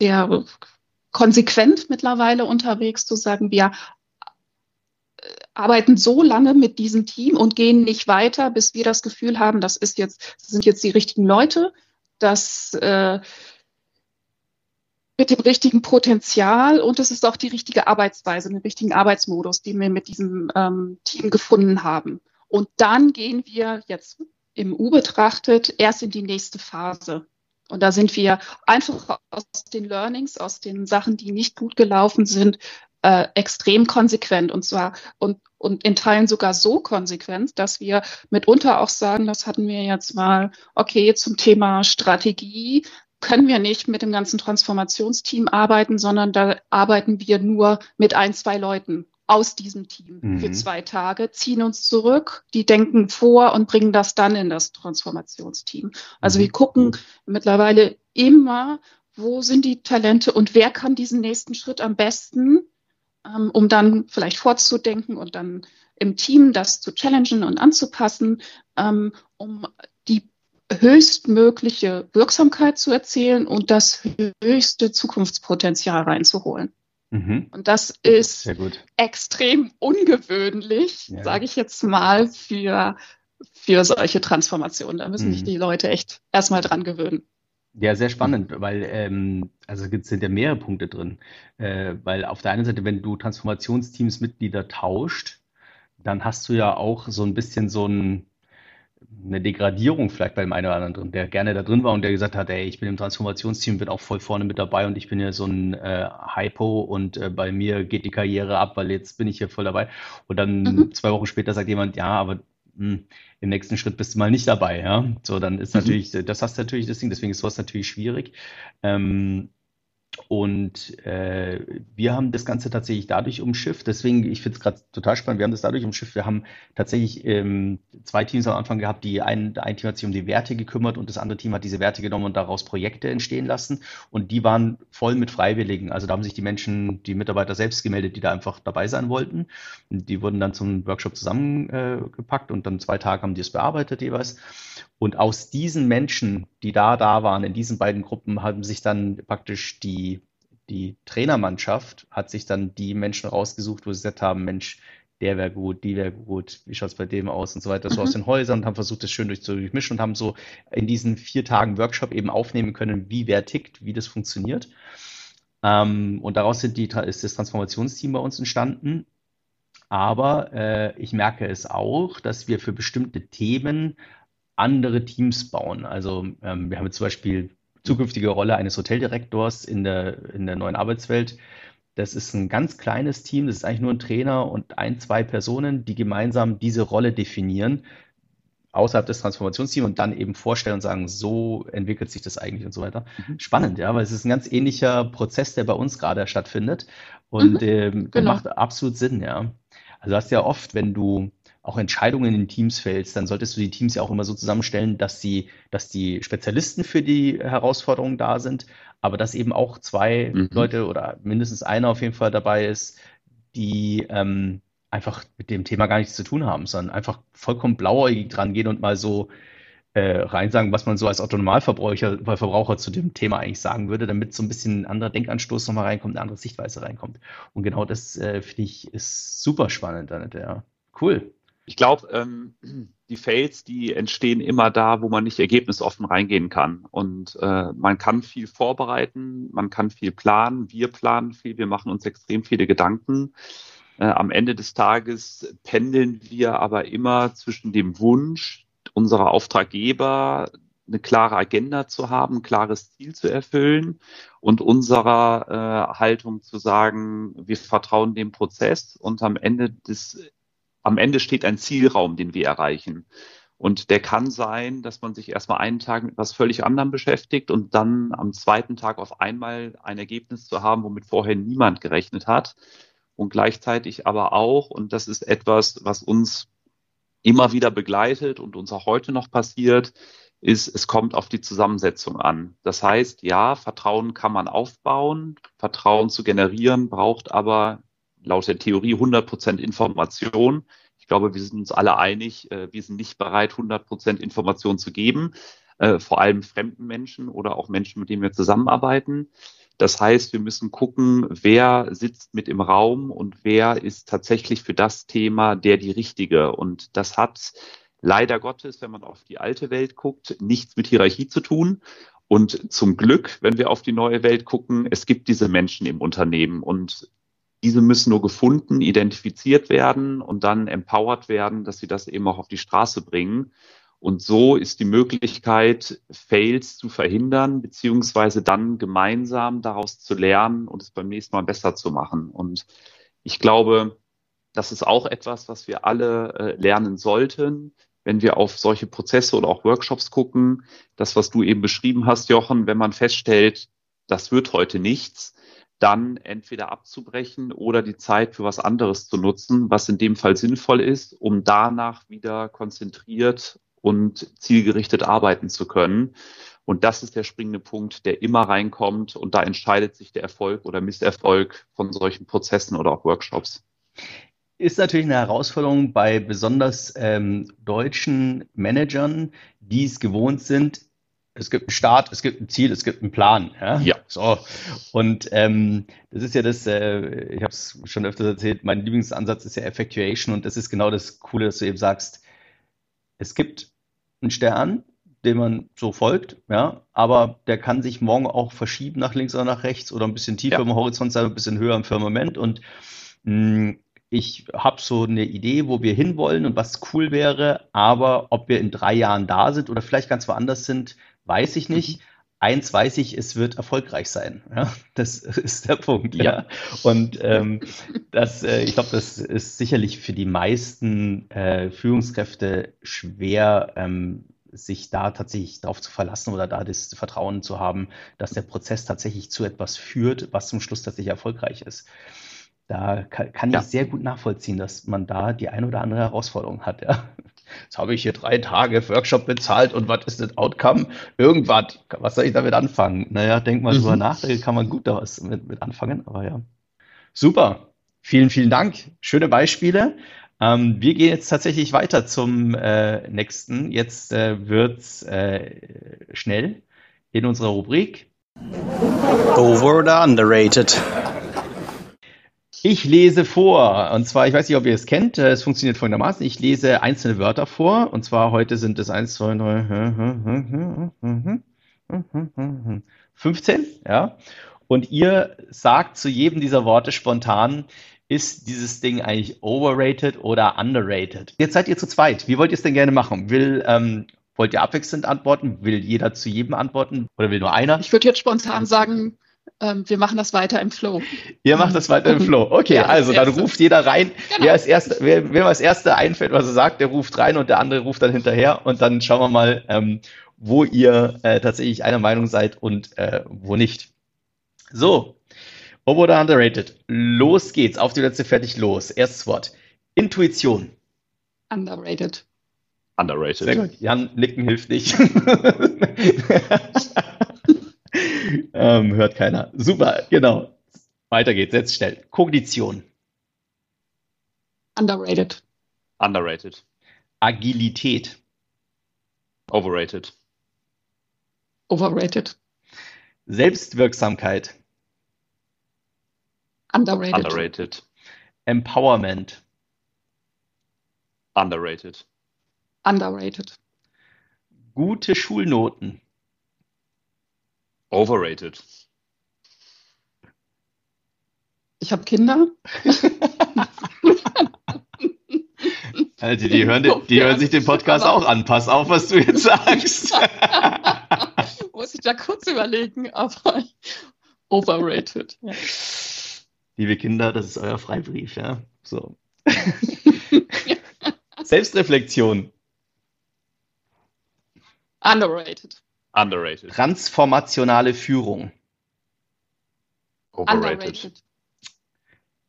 B: sehr konsequent mittlerweile unterwegs zu sagen, wir äh, arbeiten so lange mit diesem Team und gehen nicht weiter, bis wir das Gefühl haben, das ist jetzt, das sind jetzt die richtigen Leute, dass äh, mit dem richtigen Potenzial und es ist auch die richtige Arbeitsweise, den richtigen Arbeitsmodus, den wir mit diesem ähm, Team gefunden haben. Und dann gehen wir jetzt im U betrachtet erst in die nächste Phase. Und da sind wir einfach aus den Learnings, aus den Sachen, die nicht gut gelaufen sind, äh, extrem konsequent und zwar und, und in Teilen sogar so konsequent, dass wir mitunter auch sagen, das hatten wir jetzt mal, okay, zum Thema Strategie können wir nicht mit dem ganzen Transformationsteam arbeiten, sondern da arbeiten wir nur mit ein, zwei Leuten aus diesem Team mhm. für zwei Tage, ziehen uns zurück, die denken vor und bringen das dann in das Transformationsteam. Also mhm. wir gucken mittlerweile immer, wo sind die Talente und wer kann diesen nächsten Schritt am besten, ähm, um dann vielleicht fortzudenken und dann im Team das zu challengen und anzupassen, ähm, um höchstmögliche Wirksamkeit zu erzielen und das höchste Zukunftspotenzial reinzuholen. Mhm. Und das ist extrem ungewöhnlich, ja. sage ich jetzt mal, für, für solche Transformationen. Da müssen mhm. sich die Leute echt erstmal dran gewöhnen.
A: Ja, sehr spannend, weil ähm, also es sind ja mehrere Punkte drin. Äh, weil auf der einen Seite, wenn du Transformationsteams-Mitglieder tauscht, dann hast du ja auch so ein bisschen so ein eine Degradierung vielleicht bei dem einen oder anderen drin, der gerne da drin war und der gesagt hat, ey, ich bin im Transformationsteam, bin auch voll vorne mit dabei und ich bin ja so ein äh, Hypo und äh, bei mir geht die Karriere ab, weil jetzt bin ich hier voll dabei. Und dann mhm. zwei Wochen später sagt jemand, ja, aber mh, hm, im nächsten Schritt bist du mal nicht dabei, ja. So, dann ist mhm. natürlich, das hast du natürlich das Ding, deswegen ist sowas natürlich schwierig. Ähm, und äh, wir haben das Ganze tatsächlich dadurch umschifft. Deswegen, ich finde es gerade total spannend, wir haben das dadurch umschifft. Wir haben tatsächlich ähm, zwei Teams am Anfang gehabt, die ein, ein Team hat sich um die Werte gekümmert und das andere Team hat diese Werte genommen und daraus Projekte entstehen lassen. Und die waren voll mit Freiwilligen. Also da haben sich die Menschen, die Mitarbeiter selbst gemeldet, die da einfach dabei sein wollten. Und die wurden dann zum Workshop zusammengepackt und dann zwei Tage haben die es bearbeitet jeweils. Und aus diesen Menschen, die da da waren, in diesen beiden Gruppen, haben sich dann praktisch die, die Trainermannschaft, hat sich dann die Menschen rausgesucht, wo sie gesagt haben, Mensch, der wäre gut, die wäre gut, wie schaut's bei dem aus und so weiter, so mhm. aus den Häusern und haben versucht, das schön durch zu durchmischen und haben so in diesen vier Tagen Workshop eben aufnehmen können, wie wer tickt, wie das funktioniert. Ähm, und daraus die, ist das Transformationsteam bei uns entstanden. Aber äh, ich merke es auch, dass wir für bestimmte Themen andere Teams bauen. Also ähm, wir haben jetzt zum Beispiel zukünftige Rolle eines Hoteldirektors in der, in der neuen Arbeitswelt. Das ist ein ganz kleines Team, das ist eigentlich nur ein Trainer und ein, zwei Personen, die gemeinsam diese Rolle definieren außerhalb des Transformationsteams und dann eben vorstellen und sagen, so entwickelt sich das eigentlich und so weiter. Mhm. Spannend, ja, weil es ist ein ganz ähnlicher Prozess, der bei uns gerade stattfindet und mhm, ähm, genau. macht absolut Sinn, ja. Also du hast ja oft, wenn du auch Entscheidungen in Teams fällst, dann solltest du die Teams ja auch immer so zusammenstellen, dass sie, dass die Spezialisten für die Herausforderungen da sind, aber dass eben auch zwei mhm. Leute oder mindestens einer auf jeden Fall dabei ist, die ähm, einfach mit dem Thema gar nichts zu tun haben, sondern einfach vollkommen blauäugig dran gehen und mal so äh, rein sagen, was man so als Autonomalverbraucher Verbraucher zu dem Thema eigentlich sagen würde, damit so ein bisschen ein anderer Denkanstoß nochmal reinkommt, eine andere Sichtweise reinkommt. Und genau das, äh, finde ich, ist super spannend, Annette, ja. Cool.
C: Ich glaube, ähm, die Fails, die entstehen immer da, wo man nicht ergebnisoffen reingehen kann. Und äh, man kann viel vorbereiten, man kann viel planen, wir planen viel, wir machen uns extrem viele Gedanken. Äh, am Ende des Tages pendeln wir aber immer zwischen dem Wunsch unserer Auftraggeber, eine klare Agenda zu haben, ein klares Ziel zu erfüllen und unserer äh, Haltung zu sagen, wir vertrauen dem Prozess und am Ende des, am Ende steht ein Zielraum, den wir erreichen. Und der kann sein, dass man sich erstmal einen Tag mit was völlig anderem beschäftigt und dann am zweiten Tag auf einmal ein Ergebnis zu haben, womit vorher niemand gerechnet hat. Und gleichzeitig aber auch, und das ist etwas, was uns immer wieder begleitet und uns auch heute noch passiert, ist, es kommt auf die Zusammensetzung an. Das heißt, ja, Vertrauen kann man aufbauen, Vertrauen zu generieren braucht aber laut der Theorie 100 Prozent Information. Ich glaube, wir sind uns alle einig, äh, wir sind nicht bereit, 100 Prozent Information zu geben, äh, vor allem fremden Menschen oder auch Menschen, mit denen wir zusammenarbeiten. Das heißt, wir müssen gucken, wer sitzt mit im Raum und wer ist tatsächlich für das Thema der die Richtige. Und das hat leider Gottes, wenn man auf die alte Welt guckt, nichts mit Hierarchie zu tun. Und zum Glück, wenn wir auf die neue Welt gucken, es gibt diese Menschen im Unternehmen und diese müssen nur gefunden, identifiziert werden und dann empowered werden, dass sie das eben auch auf die Straße bringen. Und so ist die Möglichkeit, Fails zu verhindern, beziehungsweise dann gemeinsam daraus zu lernen und es beim nächsten Mal besser zu machen. Und ich glaube, das ist auch etwas, was wir alle äh, lernen sollten, wenn wir auf solche Prozesse oder auch Workshops gucken. Das, was du eben beschrieben hast, Jochen, wenn man feststellt, das wird heute nichts, dann entweder abzubrechen oder die Zeit für was anderes zu nutzen, was in dem Fall sinnvoll ist, um danach wieder konzentriert und zielgerichtet arbeiten zu können. Und das ist der springende Punkt, der immer reinkommt. Und da entscheidet sich der Erfolg oder Misserfolg von solchen Prozessen oder auch Workshops
A: ist natürlich eine Herausforderung bei besonders ähm, deutschen Managern, die es gewohnt sind. Es gibt einen Start, es gibt ein Ziel, es gibt einen Plan. Ja. ja. So. Und ähm, das ist ja das, äh, ich habe es schon öfters erzählt, mein Lieblingsansatz ist ja Effectuation und das ist genau das Coole, dass du eben sagst, es gibt einen Stern, dem man so folgt, ja, aber der kann sich morgen auch verschieben nach links oder nach rechts oder ein bisschen tiefer ja. im Horizont sein, ein bisschen höher im Firmament und mh, mm, ich habe so eine Idee, wo wir hinwollen und was cool wäre, aber ob wir in drei Jahren da sind oder vielleicht ganz woanders sind, weiß ich nicht. Mhm. Eins weiß ich, es wird erfolgreich sein. Ja, das ist der Punkt. Ja. ja. Und ähm, das, äh, ich glaube, das ist sicherlich für die meisten äh, Führungskräfte schwer, ähm, sich da tatsächlich darauf zu verlassen oder da das Vertrauen zu haben, dass der Prozess tatsächlich zu etwas führt, was zum Schluss tatsächlich erfolgreich ist. Da kann, kann ja. ich sehr gut nachvollziehen, dass man da die ein oder andere Herausforderung hat. Ja. Jetzt habe ich hier drei Tage Workshop bezahlt und was ist das Outcome? Irgendwas. Was soll ich damit anfangen? Naja, denk mal mhm. drüber nach, da kann man gut da was mit, mit anfangen. Aber ja. Super. Vielen, vielen Dank. Schöne Beispiele. Ähm, wir gehen jetzt tatsächlich weiter zum äh, nächsten. Jetzt äh, wird's äh, schnell in unserer Rubrik.
D: Over or underrated?
A: Ich lese vor. Und zwar, ich weiß nicht, ob ihr es kennt, es funktioniert folgendermaßen. Ich lese einzelne Wörter vor. Und zwar heute sind es 1, 2, 3, 15. Ja. Und ihr sagt zu jedem dieser Worte spontan, ist dieses Ding eigentlich overrated oder underrated? Jetzt seid ihr zu zweit. Wie wollt ihr es denn gerne machen? Will, ähm, wollt ihr abwechselnd antworten? Will jeder zu jedem antworten? Oder will nur einer?
B: Ich würde jetzt spontan sagen, ähm, wir machen das weiter im Flow.
A: Ihr macht das weiter im Flow. Okay, ja, also dann ruft jeder rein. Genau. Wer, als erste, wer, wer als Erster einfällt, was er sagt, der ruft rein und der andere ruft dann hinterher und dann schauen wir mal, ähm, wo ihr äh, tatsächlich einer Meinung seid und äh, wo nicht. So, Over oder underrated? Los geht's. Auf die letzte fertig los. Erstes Wort. Intuition.
B: Underrated.
C: Underrated.
A: Sehr gut. Jan, nicken hilft nicht. ähm, hört keiner. Super, genau. Weiter geht's, jetzt schnell. Kognition.
B: Underrated.
C: Underrated.
A: Agilität.
C: Overrated.
B: Overrated.
A: Selbstwirksamkeit.
B: Underrated.
C: Underrated.
A: Empowerment.
C: Underrated.
B: Underrated.
A: Gute Schulnoten.
C: Overrated.
B: Ich habe Kinder.
A: Also die hören, die hören sich den Podcast auch an. Pass auf, was du jetzt sagst.
B: Muss ich da kurz überlegen, aber overrated. Ja.
A: Liebe Kinder, das ist euer Freibrief, ja. So. Selbstreflexion.
B: Underrated.
C: Underrated.
A: Transformationale Führung.
C: Overrated.
B: Underrated.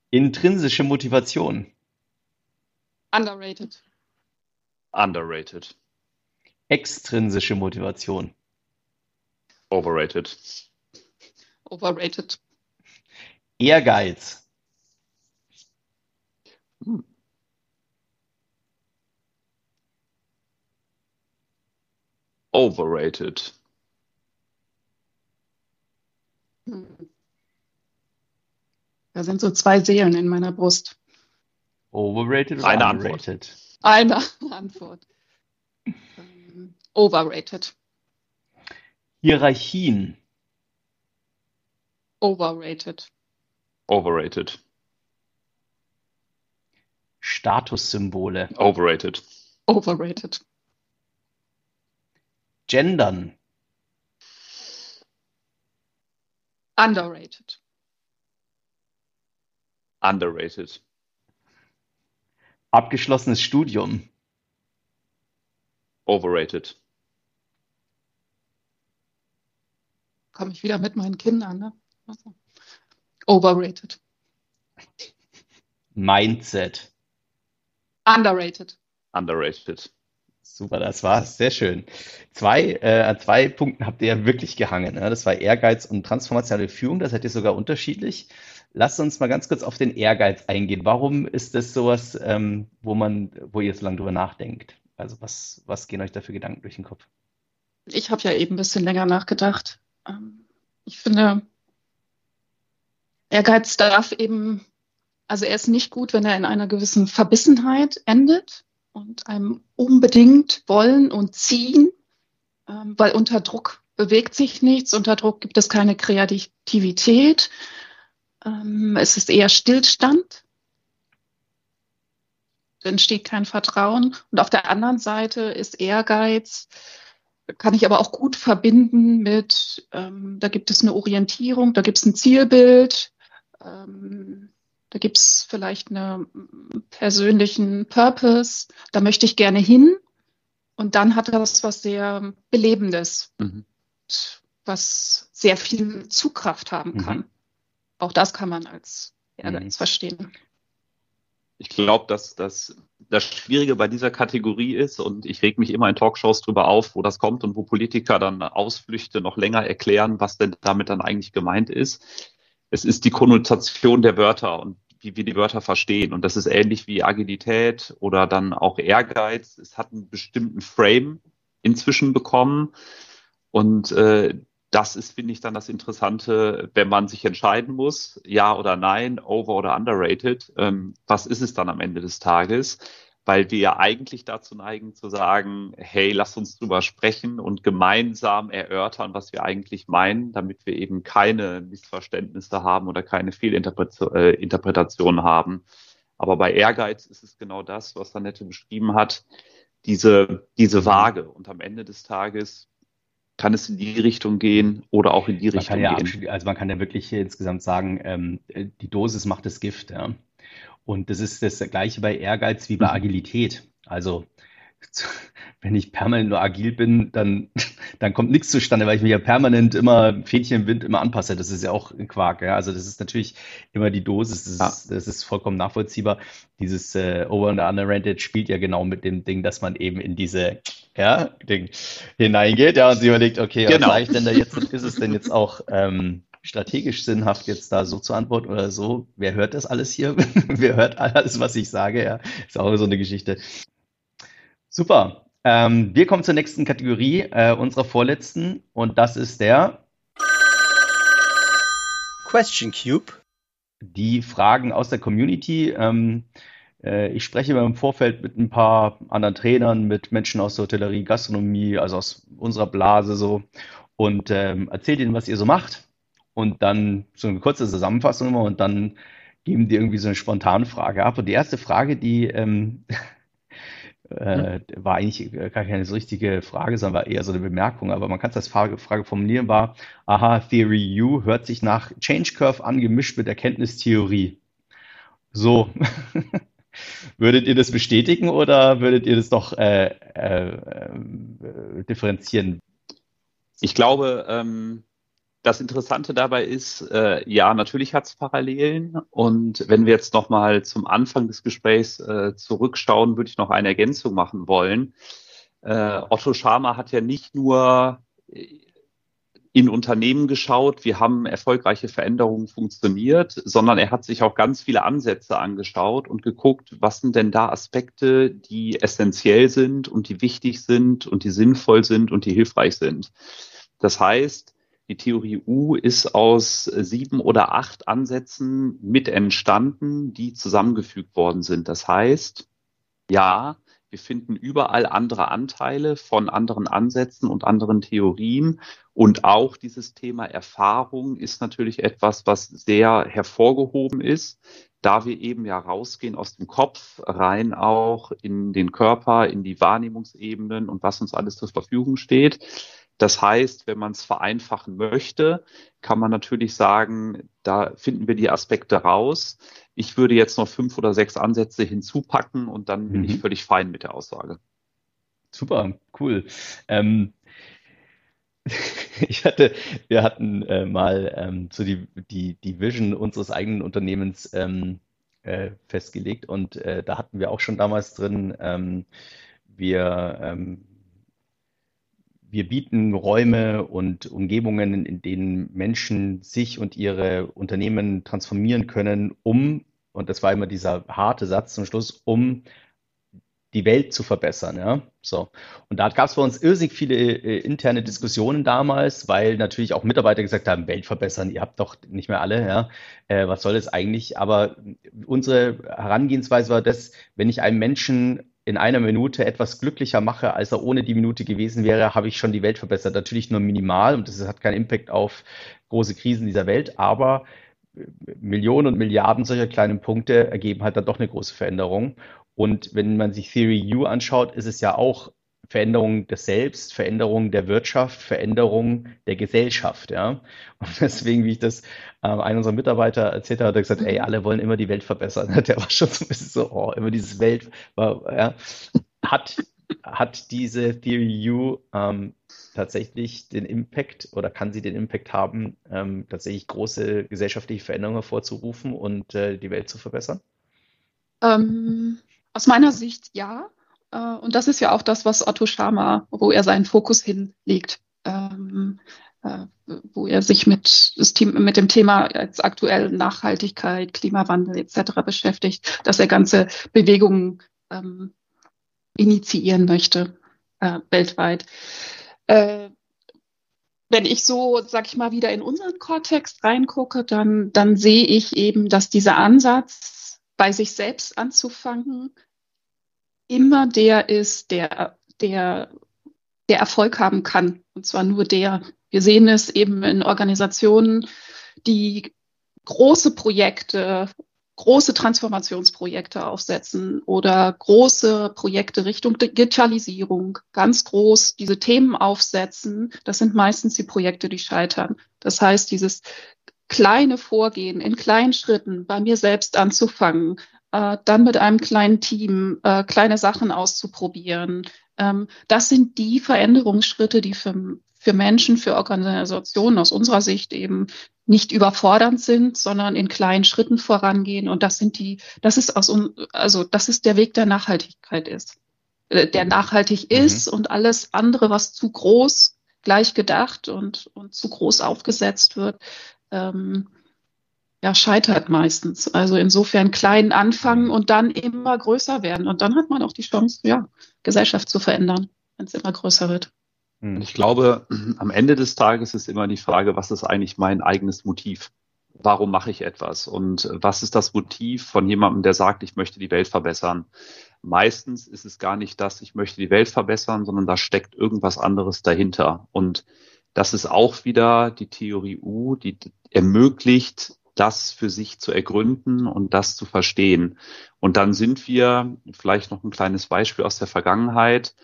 A: Intrinsische Motivation.
B: Underrated.
C: Underrated.
A: Extrinsische Motivation.
C: Overrated.
B: Overrated.
A: Ehrgeiz.
C: Overrated.
B: Hm. Da sind so zwei Seelen in meiner Brust.
A: Overrated oder
C: Eine Antwort.
A: underrated?
B: Eine Antwort. Ähm, Overrated.
A: Hierarchien.
B: Overrated.
C: Overrated.
A: Statussymbole.
C: Overrated.
B: Overrated.
A: Gendern.
B: Underrated.
C: Underrated.
A: Abgeschlossenes Studium.
C: Overrated.
B: Komme ich wieder mit meinen Kindern, ne? Also, Overrated.
A: Mindset.
B: Underrated.
C: Underrated.
A: Super, das war's. Sehr schön. Zwei, äh, an zwei Punkten habt ihr ja wirklich gehangen. Ne? Das war Ehrgeiz und transformationale Führung. Das seid ihr sogar unterschiedlich. Lasst uns mal ganz kurz auf den Ehrgeiz eingehen. Warum ist das sowas, ähm, wo man, wo ihr so lange drüber nachdenkt? Also was, was gehen euch da für Gedanken durch den Kopf?
B: Ich habe ja eben ein bisschen länger nachgedacht. Ähm, Ich finde, Ehrgeiz darf eben, also er ist nicht gut, wenn er in einer gewissen Verbissenheit endet und einem unbedingt wollen und ziehen, ähm, weil unter Druck bewegt sich nichts, unter Druck gibt es keine Kreativität, ähm, es ist eher Stillstand, entsteht kein Vertrauen. Und auf der anderen Seite ist Ehrgeiz, kann ich aber auch gut verbinden mit, ähm, da gibt es eine Orientierung, da gibt es ein Zielbild, da gibt es vielleicht einen persönlichen Purpose, da möchte ich gerne hin. Und dann hat das was sehr Belebendes,
C: Mhm.
B: was sehr viel Zugkraft haben
A: Mhm.
B: kann. Auch das kann man als Ehrgeiz
A: Mhm.
B: verstehen.
C: Ich glaube, dass das, das Schwierige bei dieser Kategorie ist, und ich reg mich immer in Talkshows drüber auf, wo das kommt und wo Politiker dann Ausflüchte noch länger erklären, was denn damit dann eigentlich gemeint ist. Es ist die Konnotation der Wörter und wie wir die Wörter verstehen. Und das ist ähnlich wie Agilität oder dann auch Ehrgeiz. Es hat einen bestimmten Frame inzwischen bekommen. Und äh, das ist, finde ich, dann das Interessante, wenn man sich entscheiden muss, ja oder nein, over oder underrated. Ähm, was ist es dann am Ende des Tages? Weil wir ja eigentlich dazu neigen zu sagen, hey, lass uns drüber sprechen und gemeinsam erörtern, was wir eigentlich meinen, damit wir eben keine Missverständnisse haben oder keine Fehlinterpretationen haben. Aber bei Ehrgeiz ist es genau das, was Annette beschrieben hat, diese, diese Waage. Und am Ende des Tages kann es in die Richtung gehen oder auch in die
A: Man
C: Richtung
A: ja,
C: gehen.
A: also man kann ja wirklich hier insgesamt sagen, ähm, die Dosis macht das Gift, ja. Und das ist das Gleiche bei Ehrgeiz wie bei
C: Mhm.
A: Agilität. Also wenn ich permanent nur agil bin, dann, dann kommt nichts zustande, weil ich mich ja permanent immer Fähnchen im Wind immer anpasse. Das ist ja auch ein Quark, ja. Also das ist natürlich immer die Dosis, das
C: Ja.
A: ist, das ist vollkommen nachvollziehbar. Dieses äh, Over and Underrated spielt ja genau mit dem Ding, dass man eben in diese ja, Ding hineingeht, ja, und sich überlegt, okay, was
C: Genau.
A: sage ich denn da jetzt? Ist es denn jetzt auch ähm, strategisch sinnhaft, jetzt da so zu antworten oder so? Wer hört das alles hier? Wer hört alles, was ich sage? Ja, ist auch so eine Geschichte. Super. Ähm, wir kommen zur nächsten Kategorie, äh, unserer vorletzten, und das ist der
D: Question Cube.
A: die Fragen aus der Community. Ähm, äh, ich spreche immer im Vorfeld mit ein paar anderen Trainern, mit Menschen aus der Hotellerie, Gastronomie, also aus unserer Blase so und ähm, erzählt ihnen, was ihr so macht und dann so eine kurze Zusammenfassung immer und dann geben die irgendwie so eine spontane Frage ab. Und die erste Frage, die ähm, äh, war eigentlich gar keine so richtige Frage, sondern war eher so eine Bemerkung, aber man kann es als Frage, Frage formulieren, war, aha, Theory U hört sich nach Change Curve an, gemischt mit Erkenntnistheorie. So. würdet ihr das bestätigen oder würdet ihr das doch äh, äh, äh, differenzieren?
C: Ich glaube, ähm, das Interessante dabei ist, äh, ja, natürlich hat es Parallelen. Und wenn wir jetzt nochmal zum Anfang des Gesprächs äh, zurückschauen, würde ich noch eine Ergänzung machen wollen. Äh, Otto Schama hat ja nicht nur in Unternehmen geschaut, wie haben erfolgreiche Veränderungen funktioniert, sondern er hat sich auch ganz viele Ansätze angeschaut und geguckt, was sind denn da Aspekte, die essentiell sind und die wichtig sind und die sinnvoll sind und die hilfreich sind. Das heißt, die Theorie U ist aus sieben oder acht Ansätzen mit entstanden, die zusammengefügt worden sind. Das heißt, ja, wir finden überall andere Anteile von anderen Ansätzen und anderen Theorien. Und auch dieses Thema Erfahrung ist natürlich etwas, was sehr hervorgehoben ist, da wir eben ja rausgehen aus dem Kopf rein auch in den Körper, in die Wahrnehmungsebenen und was uns alles zur Verfügung steht. Das heißt, wenn man es vereinfachen möchte, kann man natürlich sagen, da finden wir die Aspekte raus. Ich würde jetzt noch fünf oder sechs Ansätze hinzupacken und dann bin mhm. ich völlig fein mit der Aussage.
A: Super, cool. Ähm, ich hatte, wir hatten äh, mal ähm, so die, die, die Vision unseres eigenen Unternehmens ähm, äh, festgelegt und äh, da hatten wir auch schon damals drin, ähm, wir ähm, wir bieten Räume und Umgebungen, in denen Menschen sich und ihre Unternehmen transformieren können, um, und das war immer dieser harte Satz zum Schluss, um die Welt zu verbessern. Ja? So. Und da gab es bei uns irrsinnig viele äh, interne Diskussionen damals, weil natürlich auch Mitarbeiter gesagt haben, Welt verbessern, ihr habt doch nicht mehr alle, ja. Äh, was soll das eigentlich? Aber unsere Herangehensweise war das, wenn ich einem Menschen in einer Minute etwas glücklicher mache, als er ohne die Minute gewesen wäre, habe ich schon die Welt verbessert. Natürlich nur minimal und das hat keinen Impact auf große Krisen dieser Welt, aber Millionen und Milliarden solcher kleinen Punkte ergeben halt dann doch eine große Veränderung. Und wenn man sich Theory U anschaut, ist es ja auch Veränderung des Selbst, Veränderung der Wirtschaft, Veränderung der Gesellschaft, ja. Und deswegen, wie ich das äh, einem unserer Mitarbeiter erzählt habe, hat er gesagt, ey, alle wollen immer die Welt verbessern. Der war schon so ein bisschen so, oh, immer dieses Welt, war, ja. Hat, hat diese Theory U ähm, tatsächlich den Impact oder kann sie den Impact haben, ähm, tatsächlich große gesellschaftliche Veränderungen hervorzurufen und äh, die Welt zu verbessern?
B: Ähm, aus meiner Sicht ja. Äh, und das ist ja auch das, was Otto Schama, wo er seinen Fokus hinlegt, ähm, äh, wo er sich mit, mit dem Thema jetzt aktuell Nachhaltigkeit, Klimawandel etc. beschäftigt, dass er ganze Bewegungen ähm, initiieren möchte äh, weltweit. Äh, wenn ich so, sag ich mal, wieder in unseren Kontext reingucke, dann, dann sehe ich eben, dass dieser Ansatz, bei sich selbst anzufangen, immer der ist, der, der, der Erfolg haben kann. Und zwar nur der. Wir sehen es eben in Organisationen, die große Projekte, große Transformationsprojekte aufsetzen oder große Projekte Richtung Digitalisierung, ganz groß diese Themen aufsetzen. Das sind meistens die Projekte, die scheitern. Das heißt, dieses kleine Vorgehen in kleinen Schritten bei mir selbst anzufangen, äh, dann mit einem kleinen Team äh, kleine Sachen auszuprobieren. Ähm, das sind die Veränderungsschritte, die für, für Menschen, für Organisationen aus unserer Sicht eben nicht überfordernd sind, sondern in kleinen Schritten vorangehen. Und das sind die, das ist aus, also das ist der Weg der Nachhaltigkeit ist, äh, der nachhaltig mhm. ist und alles andere, was zu groß gleich gedacht und, und zu groß aufgesetzt wird, ähm, ja, scheitert meistens. Also insofern klein anfangen und dann immer größer werden. Und dann hat man auch die Chance, ja, Gesellschaft zu verändern, wenn es immer größer wird.
C: Hm. Ich glaube, am Ende des Tages ist immer die Frage, was ist eigentlich mein eigenes Motiv? warum mache ich etwas und was ist das Motiv von jemandem, der sagt, ich möchte die Welt verbessern. Meistens ist es gar nicht das, ich möchte die Welt verbessern, sondern da steckt irgendwas anderes dahinter. Und das ist auch wieder die Theorie U, die ermöglicht, das für sich zu ergründen und das zu verstehen. Und dann sind wir, vielleicht noch ein kleines Beispiel aus der Vergangenheit,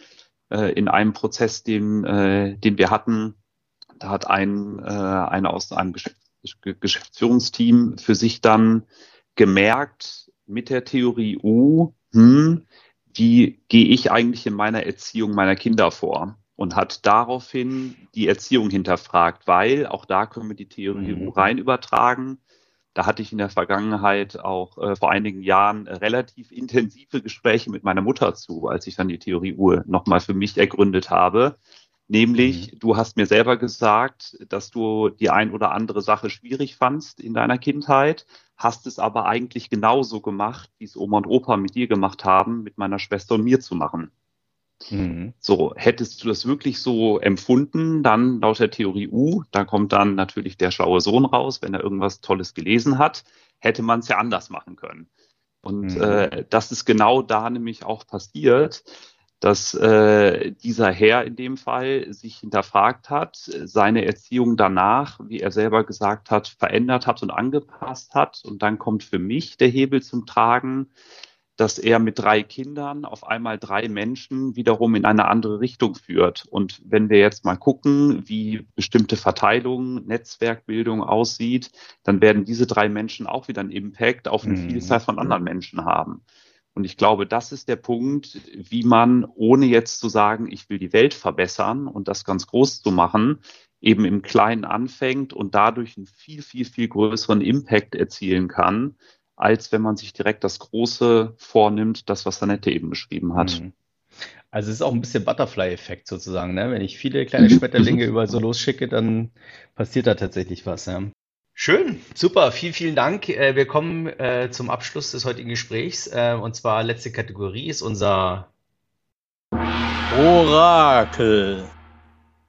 C: äh, in einem Prozess, den, äh, den wir hatten, da hat ein, äh, einer aus einem Geschäftsführungsteam für sich dann gemerkt, mit der Theorie U, hm, wie gehe ich eigentlich in meiner Erziehung meiner Kinder vor? Und hat daraufhin die Erziehung hinterfragt, weil auch da können wir die Theorie mhm. U rein übertragen. Da hatte ich in der Vergangenheit auch äh, vor einigen Jahren relativ intensive Gespräche mit meiner Mutter zu, als ich dann die Theorie U nochmal für mich ergründet habe. Nämlich, mhm. du hast mir selber gesagt, dass du die ein oder andere Sache schwierig fandst in deiner Kindheit, hast es aber eigentlich genauso gemacht, wie es Oma und Opa mit dir gemacht haben, mit meiner Schwester und mir zu machen. Mhm. So, hättest du das wirklich so empfunden, dann laut der Theorie U, da kommt dann natürlich der schlaue Sohn raus, wenn er irgendwas Tolles gelesen hat, hätte man es ja anders machen können. Und mhm. äh, das ist genau da nämlich auch passiert dass äh, dieser Herr in dem Fall sich hinterfragt hat, seine Erziehung danach, wie er selber gesagt hat, verändert hat und angepasst hat. Und dann kommt für mich der Hebel zum Tragen, dass er mit drei Kindern auf einmal drei Menschen wiederum in eine andere Richtung führt. Und wenn wir jetzt mal gucken, wie bestimmte Verteilung, Netzwerkbildung aussieht, dann werden diese drei Menschen auch wieder einen Impact auf eine mhm. Vielzahl von anderen Menschen haben. Und ich glaube, das ist der Punkt, wie man, ohne jetzt zu sagen, ich will die Welt verbessern und das ganz groß zu machen, eben im Kleinen anfängt und dadurch einen viel, viel, viel größeren Impact erzielen kann, als wenn man sich direkt das Große vornimmt, das, was Annette eben beschrieben hat. Mhm.
A: Also es ist auch ein bisschen Butterfly-Effekt sozusagen. Ne? Wenn ich viele kleine Schmetterlinge überall so losschicke, dann passiert da tatsächlich was. Ja? Schön, super, vielen, vielen Dank. Äh, wir kommen äh, zum Abschluss des heutigen Gesprächs. Äh, und zwar letzte Kategorie ist unser Orakel.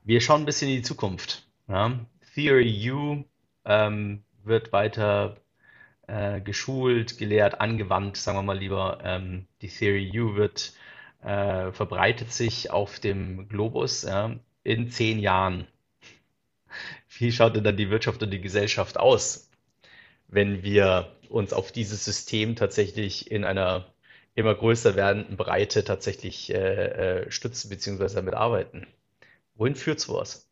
A: Wir schauen ein bisschen in die Zukunft. Ja? Theory U ähm, wird weiter äh, geschult, gelehrt, angewandt, sagen wir mal lieber. Ähm, die Theory U wird äh, verbreitet sich auf dem Globus ja, in zehn Jahren wie schaut denn dann die Wirtschaft und die Gesellschaft aus, wenn wir uns auf dieses System tatsächlich in einer immer größer werdenden Breite tatsächlich äh, äh, stützen bzw. damit arbeiten? Wohin führt sowas?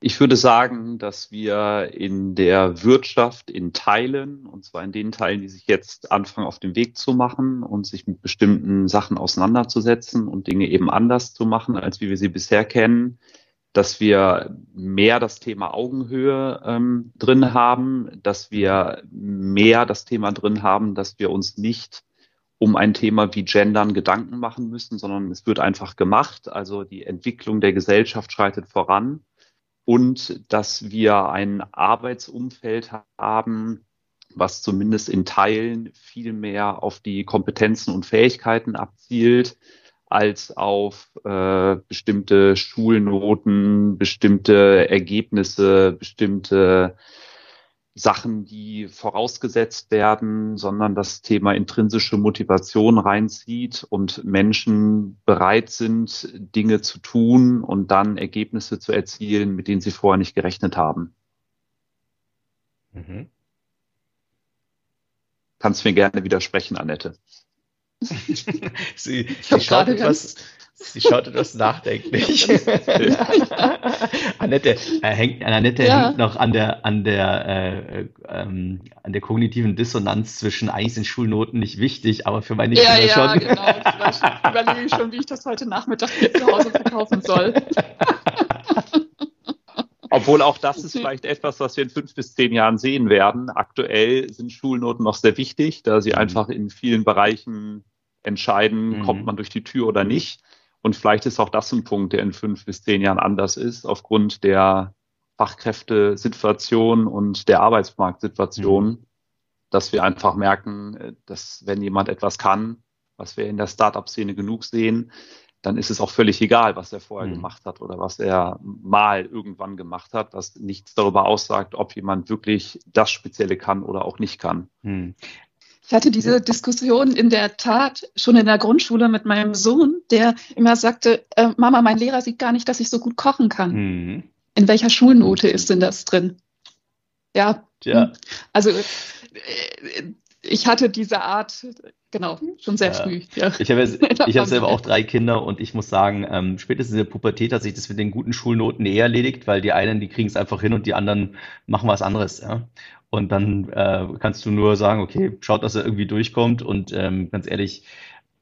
C: Ich würde sagen, dass wir in der Wirtschaft in Teilen, und zwar in den Teilen, die sich jetzt anfangen auf den Weg zu machen und sich mit bestimmten Sachen auseinanderzusetzen und Dinge eben anders zu machen, als wie wir sie bisher kennen, dass wir mehr das Thema Augenhöhe ähm, drin haben, dass wir mehr das Thema drin haben, dass wir uns nicht um ein Thema wie Gendern Gedanken machen müssen, sondern es wird einfach gemacht. Also die Entwicklung der Gesellschaft schreitet voran und dass wir ein Arbeitsumfeld haben, was zumindest in Teilen viel mehr auf die Kompetenzen und Fähigkeiten abzielt, als auf äh, bestimmte Schulnoten, bestimmte Ergebnisse, bestimmte Sachen, die vorausgesetzt werden, sondern das Thema intrinsische Motivation reinzieht und Menschen bereit sind, Dinge zu tun und dann Ergebnisse zu erzielen, mit denen sie vorher nicht gerechnet haben. Mhm. Kannst mir gerne widersprechen, Annette.
A: sie, sie, schaut etwas, sie schaut etwas nachdenklich. Annette, äh, hängt, Annette ja. hängt noch an der, an, der, äh, ähm, an der kognitiven Dissonanz zwischen eigentlich sind Schulnoten nicht wichtig, aber für meine
B: ja, Kinder ja, schon. Ja, genau. Vielleicht überlege ich schon, wie ich das heute Nachmittag zu Hause verkaufen soll.
C: Obwohl auch das ist vielleicht etwas, was wir in fünf bis zehn Jahren sehen werden. Aktuell sind Schulnoten noch sehr wichtig, da sie mhm. einfach in vielen Bereichen entscheiden, mhm. kommt man durch die Tür oder nicht. Und vielleicht ist auch das ein Punkt, der in fünf bis zehn Jahren anders ist, aufgrund der Fachkräftesituation und der Arbeitsmarktsituation, mhm. dass wir einfach merken, dass wenn jemand etwas kann, was wir in der Startup-Szene genug sehen, dann ist es auch völlig egal, was er vorher mhm. gemacht hat oder was er mal irgendwann gemacht hat, was nichts darüber aussagt, ob jemand wirklich das Spezielle kann oder auch nicht kann. Mhm.
B: Ich hatte diese Diskussion in der Tat schon in der Grundschule mit meinem Sohn, der immer sagte, äh, Mama, mein Lehrer sieht gar nicht, dass ich so gut kochen kann. Mhm. In welcher Schulnote ist denn das drin? Ja, ja. also äh, ich hatte diese Art, genau, schon sehr ja. früh.
A: Ja. Ich habe ich hab selber auch drei Kinder und ich muss sagen, ähm, spätestens in der Pubertät hat sich das mit den guten Schulnoten eher erledigt, weil die einen, die kriegen es einfach hin und die anderen machen was anderes. Ja? Und dann äh, kannst du nur sagen, okay, schaut, dass er irgendwie durchkommt und ähm, ganz ehrlich,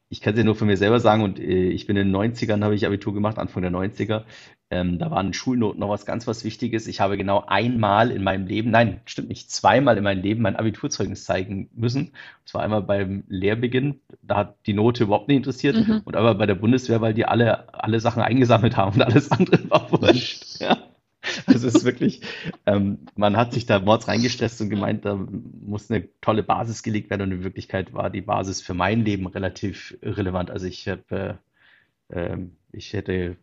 A: ich kann es ja nur von mir selber sagen und äh, ich bin in den 90ern, habe ich Abitur gemacht, Anfang der 90er. Ähm, da waren Schulnoten noch was ganz was Wichtiges. Ich habe genau einmal in meinem Leben, nein, stimmt nicht, zweimal in meinem Leben mein Abiturzeugnis zeigen müssen. Und zwar einmal beim Lehrbeginn, da hat die Note überhaupt nicht interessiert mhm. und einmal bei der Bundeswehr, weil die alle, alle Sachen eingesammelt haben und alles andere war wurscht. Ja. Also es ist wirklich, ähm, man hat sich da mords reingestresst und gemeint, da muss eine tolle Basis gelegt werden und in Wirklichkeit war die Basis für mein Leben relativ irrelevant. Also ich habe, äh, äh, ich hätte,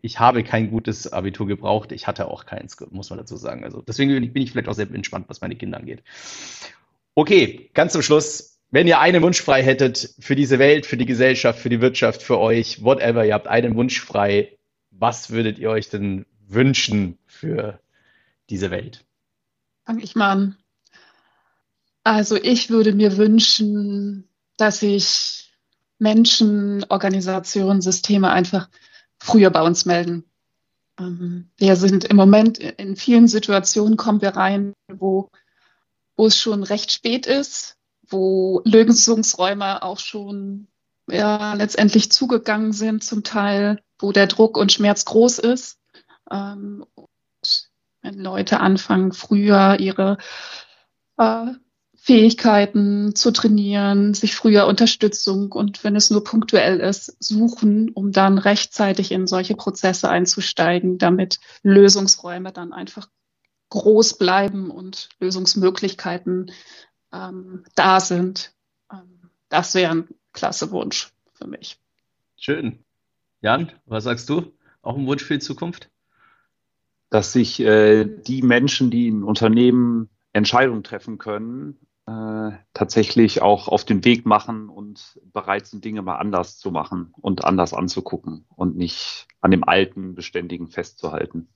A: ich habe kein gutes Abitur gebraucht, ich hatte auch keins, muss man dazu sagen. Also deswegen bin ich vielleicht auch sehr entspannt, was meine Kinder angeht. Okay, ganz zum Schluss. Wenn ihr einen Wunsch frei hättet für diese Welt, für die Gesellschaft, für die Wirtschaft, für euch, whatever, ihr habt einen Wunsch frei, was würdet ihr euch denn wünschen für diese Welt?
B: Fange ich mal an. Also ich würde mir wünschen, dass sich Menschen, Organisationen, Systeme einfach früher bei uns melden. Ähm, wir sind im Moment in vielen Situationen kommen wir rein, wo, wo es schon recht spät ist, wo Lösungsräume auch schon ja, letztendlich zugegangen sind, zum Teil, wo der Druck und Schmerz groß ist. Ähm, wenn Leute anfangen, früher ihre äh, Fähigkeiten zu trainieren, sich früher Unterstützung und wenn es nur punktuell ist, suchen, um dann rechtzeitig in solche Prozesse einzusteigen, damit Lösungsräume dann einfach groß bleiben und Lösungsmöglichkeiten ähm, da sind. Ähm, das wäre ein klasse Wunsch für mich.
A: Schön. Jan, was sagst du? Auch ein Wunsch für die Zukunft?
C: Dass sich äh, die Menschen, die in Unternehmen Entscheidungen treffen können, äh, tatsächlich auch auf den Weg machen und bereit sind, Dinge mal anders zu machen und anders anzugucken und nicht an dem Alten, Beständigen festzuhalten.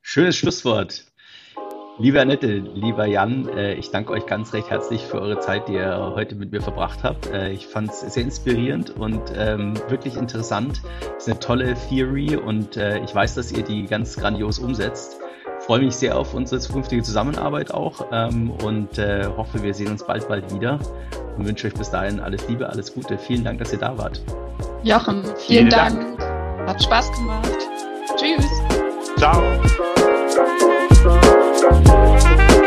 A: Schönes Schlusswort. Liebe Annette, lieber Jan, äh, ich danke euch ganz recht herzlich für eure Zeit, die ihr heute mit mir verbracht habt. Äh, ich fand es sehr inspirierend und ähm, wirklich interessant. Es ist eine tolle Theory und äh, ich weiß, dass ihr die ganz grandios umsetzt. Ich freue mich sehr auf unsere zukünftige Zusammenarbeit auch ähm, und hoffe, wir sehen uns bald, bald wieder und wünsche euch bis dahin alles Liebe, alles Gute. Vielen Dank, dass ihr da wart.
B: Jochen, vielen, vielen Dank. Dank. Hat Spaß gemacht. Tschüss.
C: Ciao. Thank you.